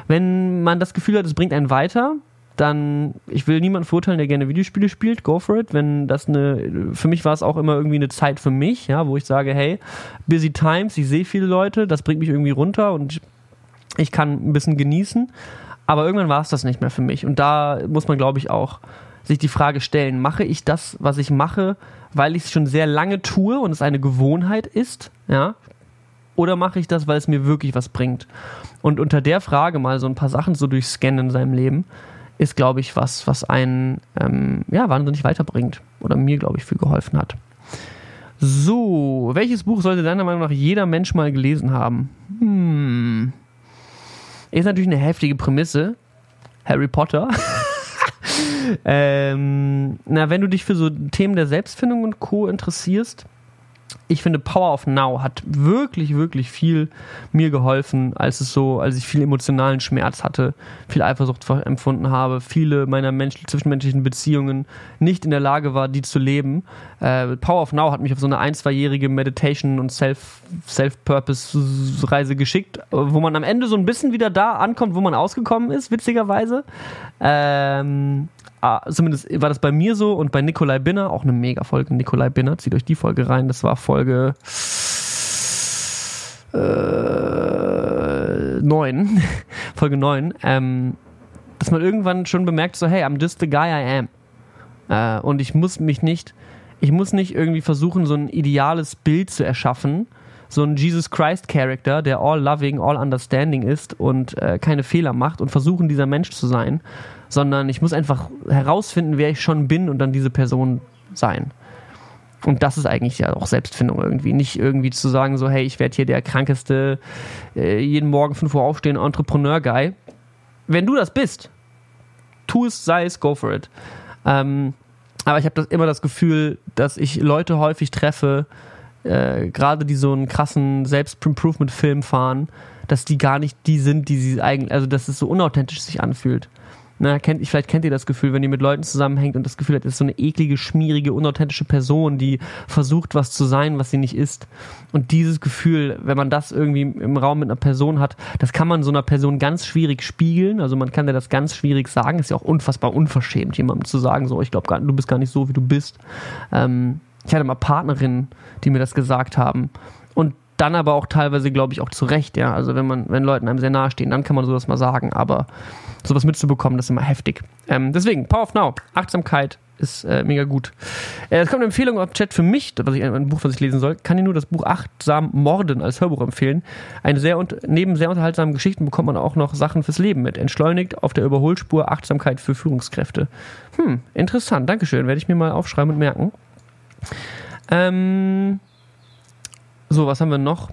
Wenn man das Gefühl hat, es bringt einen weiter, dann, ich will niemanden verurteilen, der gerne Videospiele spielt, go for it. Wenn das eine, für mich war es auch immer irgendwie eine Zeit für mich, ja, wo ich sage, hey, busy times, ich sehe viele Leute, das bringt mich irgendwie runter und ich kann ein bisschen genießen. Aber irgendwann war es das nicht mehr für mich. Und da muss man, glaube ich, auch sich die Frage stellen, mache ich das, was ich mache, weil ich es schon sehr lange tue und es eine Gewohnheit ist, ja? Oder mache ich das, weil es mir wirklich was bringt? Und unter der Frage mal so ein paar Sachen so durchscannen in seinem Leben, ist, glaube ich, was, was einen ähm, ja, wahnsinnig weiterbringt. Oder mir, glaube ich, viel geholfen hat. So, welches Buch sollte deiner Meinung nach jeder Mensch mal gelesen haben? Hm. Ist natürlich eine heftige Prämisse. Harry Potter. ähm, na, wenn du dich für so Themen der Selbstfindung und Co. interessierst, ich finde, Power of Now hat wirklich, wirklich viel mir geholfen, als es so, als ich viel emotionalen Schmerz hatte, viel Eifersucht empfunden habe, viele meiner Mensch zwischenmenschlichen Beziehungen nicht in der Lage war, die zu leben. Äh, Power of Now hat mich auf so eine ein, zweijährige Meditation- und Self, Self-Purpose-Reise geschickt, wo man am Ende so ein bisschen wieder da ankommt, wo man ausgekommen ist, witzigerweise. Ähm, ah, zumindest war das bei mir so und bei Nikolai Binner, auch eine mega Folge, Nikolai Binner, zieht euch die Folge rein, das war Folge äh, 9, Folge 9, ähm, dass man irgendwann schon bemerkt, so, hey, I'm just the guy I am. Äh, und ich muss mich nicht, ich muss nicht irgendwie versuchen, so ein ideales Bild zu erschaffen, so ein Jesus Christ Character, der all loving, all understanding ist und äh, keine Fehler macht und versuchen, dieser Mensch zu sein, sondern ich muss einfach herausfinden, wer ich schon bin und dann diese Person sein. Und das ist eigentlich ja auch Selbstfindung irgendwie. Nicht irgendwie zu sagen, so, hey, ich werde hier der krankeste, äh, jeden Morgen 5 Uhr aufstehen, Entrepreneur-Guy. Wenn du das bist, tu es, sei es, go for it. Ähm, aber ich habe immer das Gefühl, dass ich Leute häufig treffe, äh, gerade die so einen krassen Selbst-Improvement-Film fahren, dass die gar nicht die sind, die sie eigentlich, also dass es so unauthentisch sich anfühlt. Na, kennt, vielleicht kennt ihr das Gefühl, wenn ihr mit Leuten zusammenhängt und das Gefühl hat, es ist so eine eklige, schmierige, unauthentische Person, die versucht, was zu sein, was sie nicht ist. Und dieses Gefühl, wenn man das irgendwie im Raum mit einer Person hat, das kann man so einer Person ganz schwierig spiegeln. Also man kann dir das ganz schwierig sagen. Ist ja auch unfassbar unverschämt, jemandem zu sagen, so, ich glaube, du bist gar nicht so, wie du bist. Ähm, ich hatte mal Partnerinnen, die mir das gesagt haben. Und dann aber auch teilweise, glaube ich, auch zu Recht, ja. Also wenn man, wenn Leuten einem sehr nahe stehen, dann kann man sowas mal sagen, aber sowas mitzubekommen, das ist immer heftig. Ähm, deswegen, Power of Now, Achtsamkeit ist äh, mega gut. Äh, es kommt eine Empfehlung auf Chat für mich, was ich, ein Buch, was ich lesen soll. Kann ich nur das Buch Achtsam Morden als Hörbuch empfehlen. Eine sehr neben sehr unterhaltsamen Geschichten bekommt man auch noch Sachen fürs Leben mit. Entschleunigt auf der Überholspur Achtsamkeit für Führungskräfte. Hm, interessant. Dankeschön. Werde ich mir mal aufschreiben und merken. Ähm, so, was haben wir noch?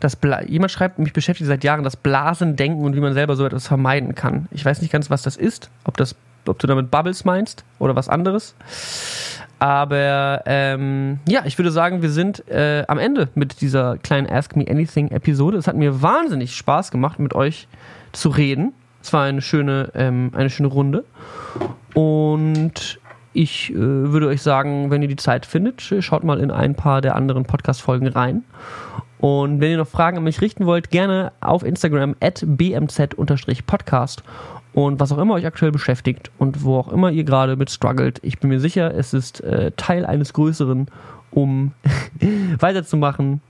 Das Bla Jemand schreibt, mich beschäftigt seit Jahren das Blasendenken und wie man selber so etwas vermeiden kann. Ich weiß nicht ganz, was das ist, ob, das, ob du damit Bubbles meinst oder was anderes. Aber ähm, ja, ich würde sagen, wir sind äh, am Ende mit dieser kleinen Ask Me Anything Episode. Es hat mir wahnsinnig Spaß gemacht, mit euch zu reden. Es war eine schöne, ähm, eine schöne Runde. Und ich äh, würde euch sagen, wenn ihr die Zeit findet, schaut mal in ein paar der anderen Podcast-Folgen rein. Und wenn ihr noch Fragen an mich richten wollt, gerne auf Instagram at bmz-podcast und was auch immer euch aktuell beschäftigt und wo auch immer ihr gerade mit struggelt. Ich bin mir sicher, es ist äh, Teil eines Größeren, um weiterzumachen.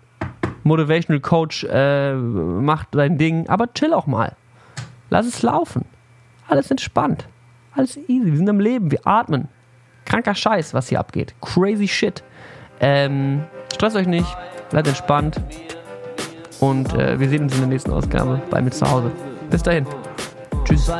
Motivational Coach äh, macht dein Ding, aber chill auch mal. Lass es laufen. Alles entspannt. Alles easy. Wir sind am Leben. Wir atmen kranker Scheiß, was hier abgeht. Crazy shit. Ähm, stresst euch nicht, bleibt entspannt. Und äh, wir sehen uns in der nächsten Ausgabe bei mir zu Hause. Bis dahin. Tschüss.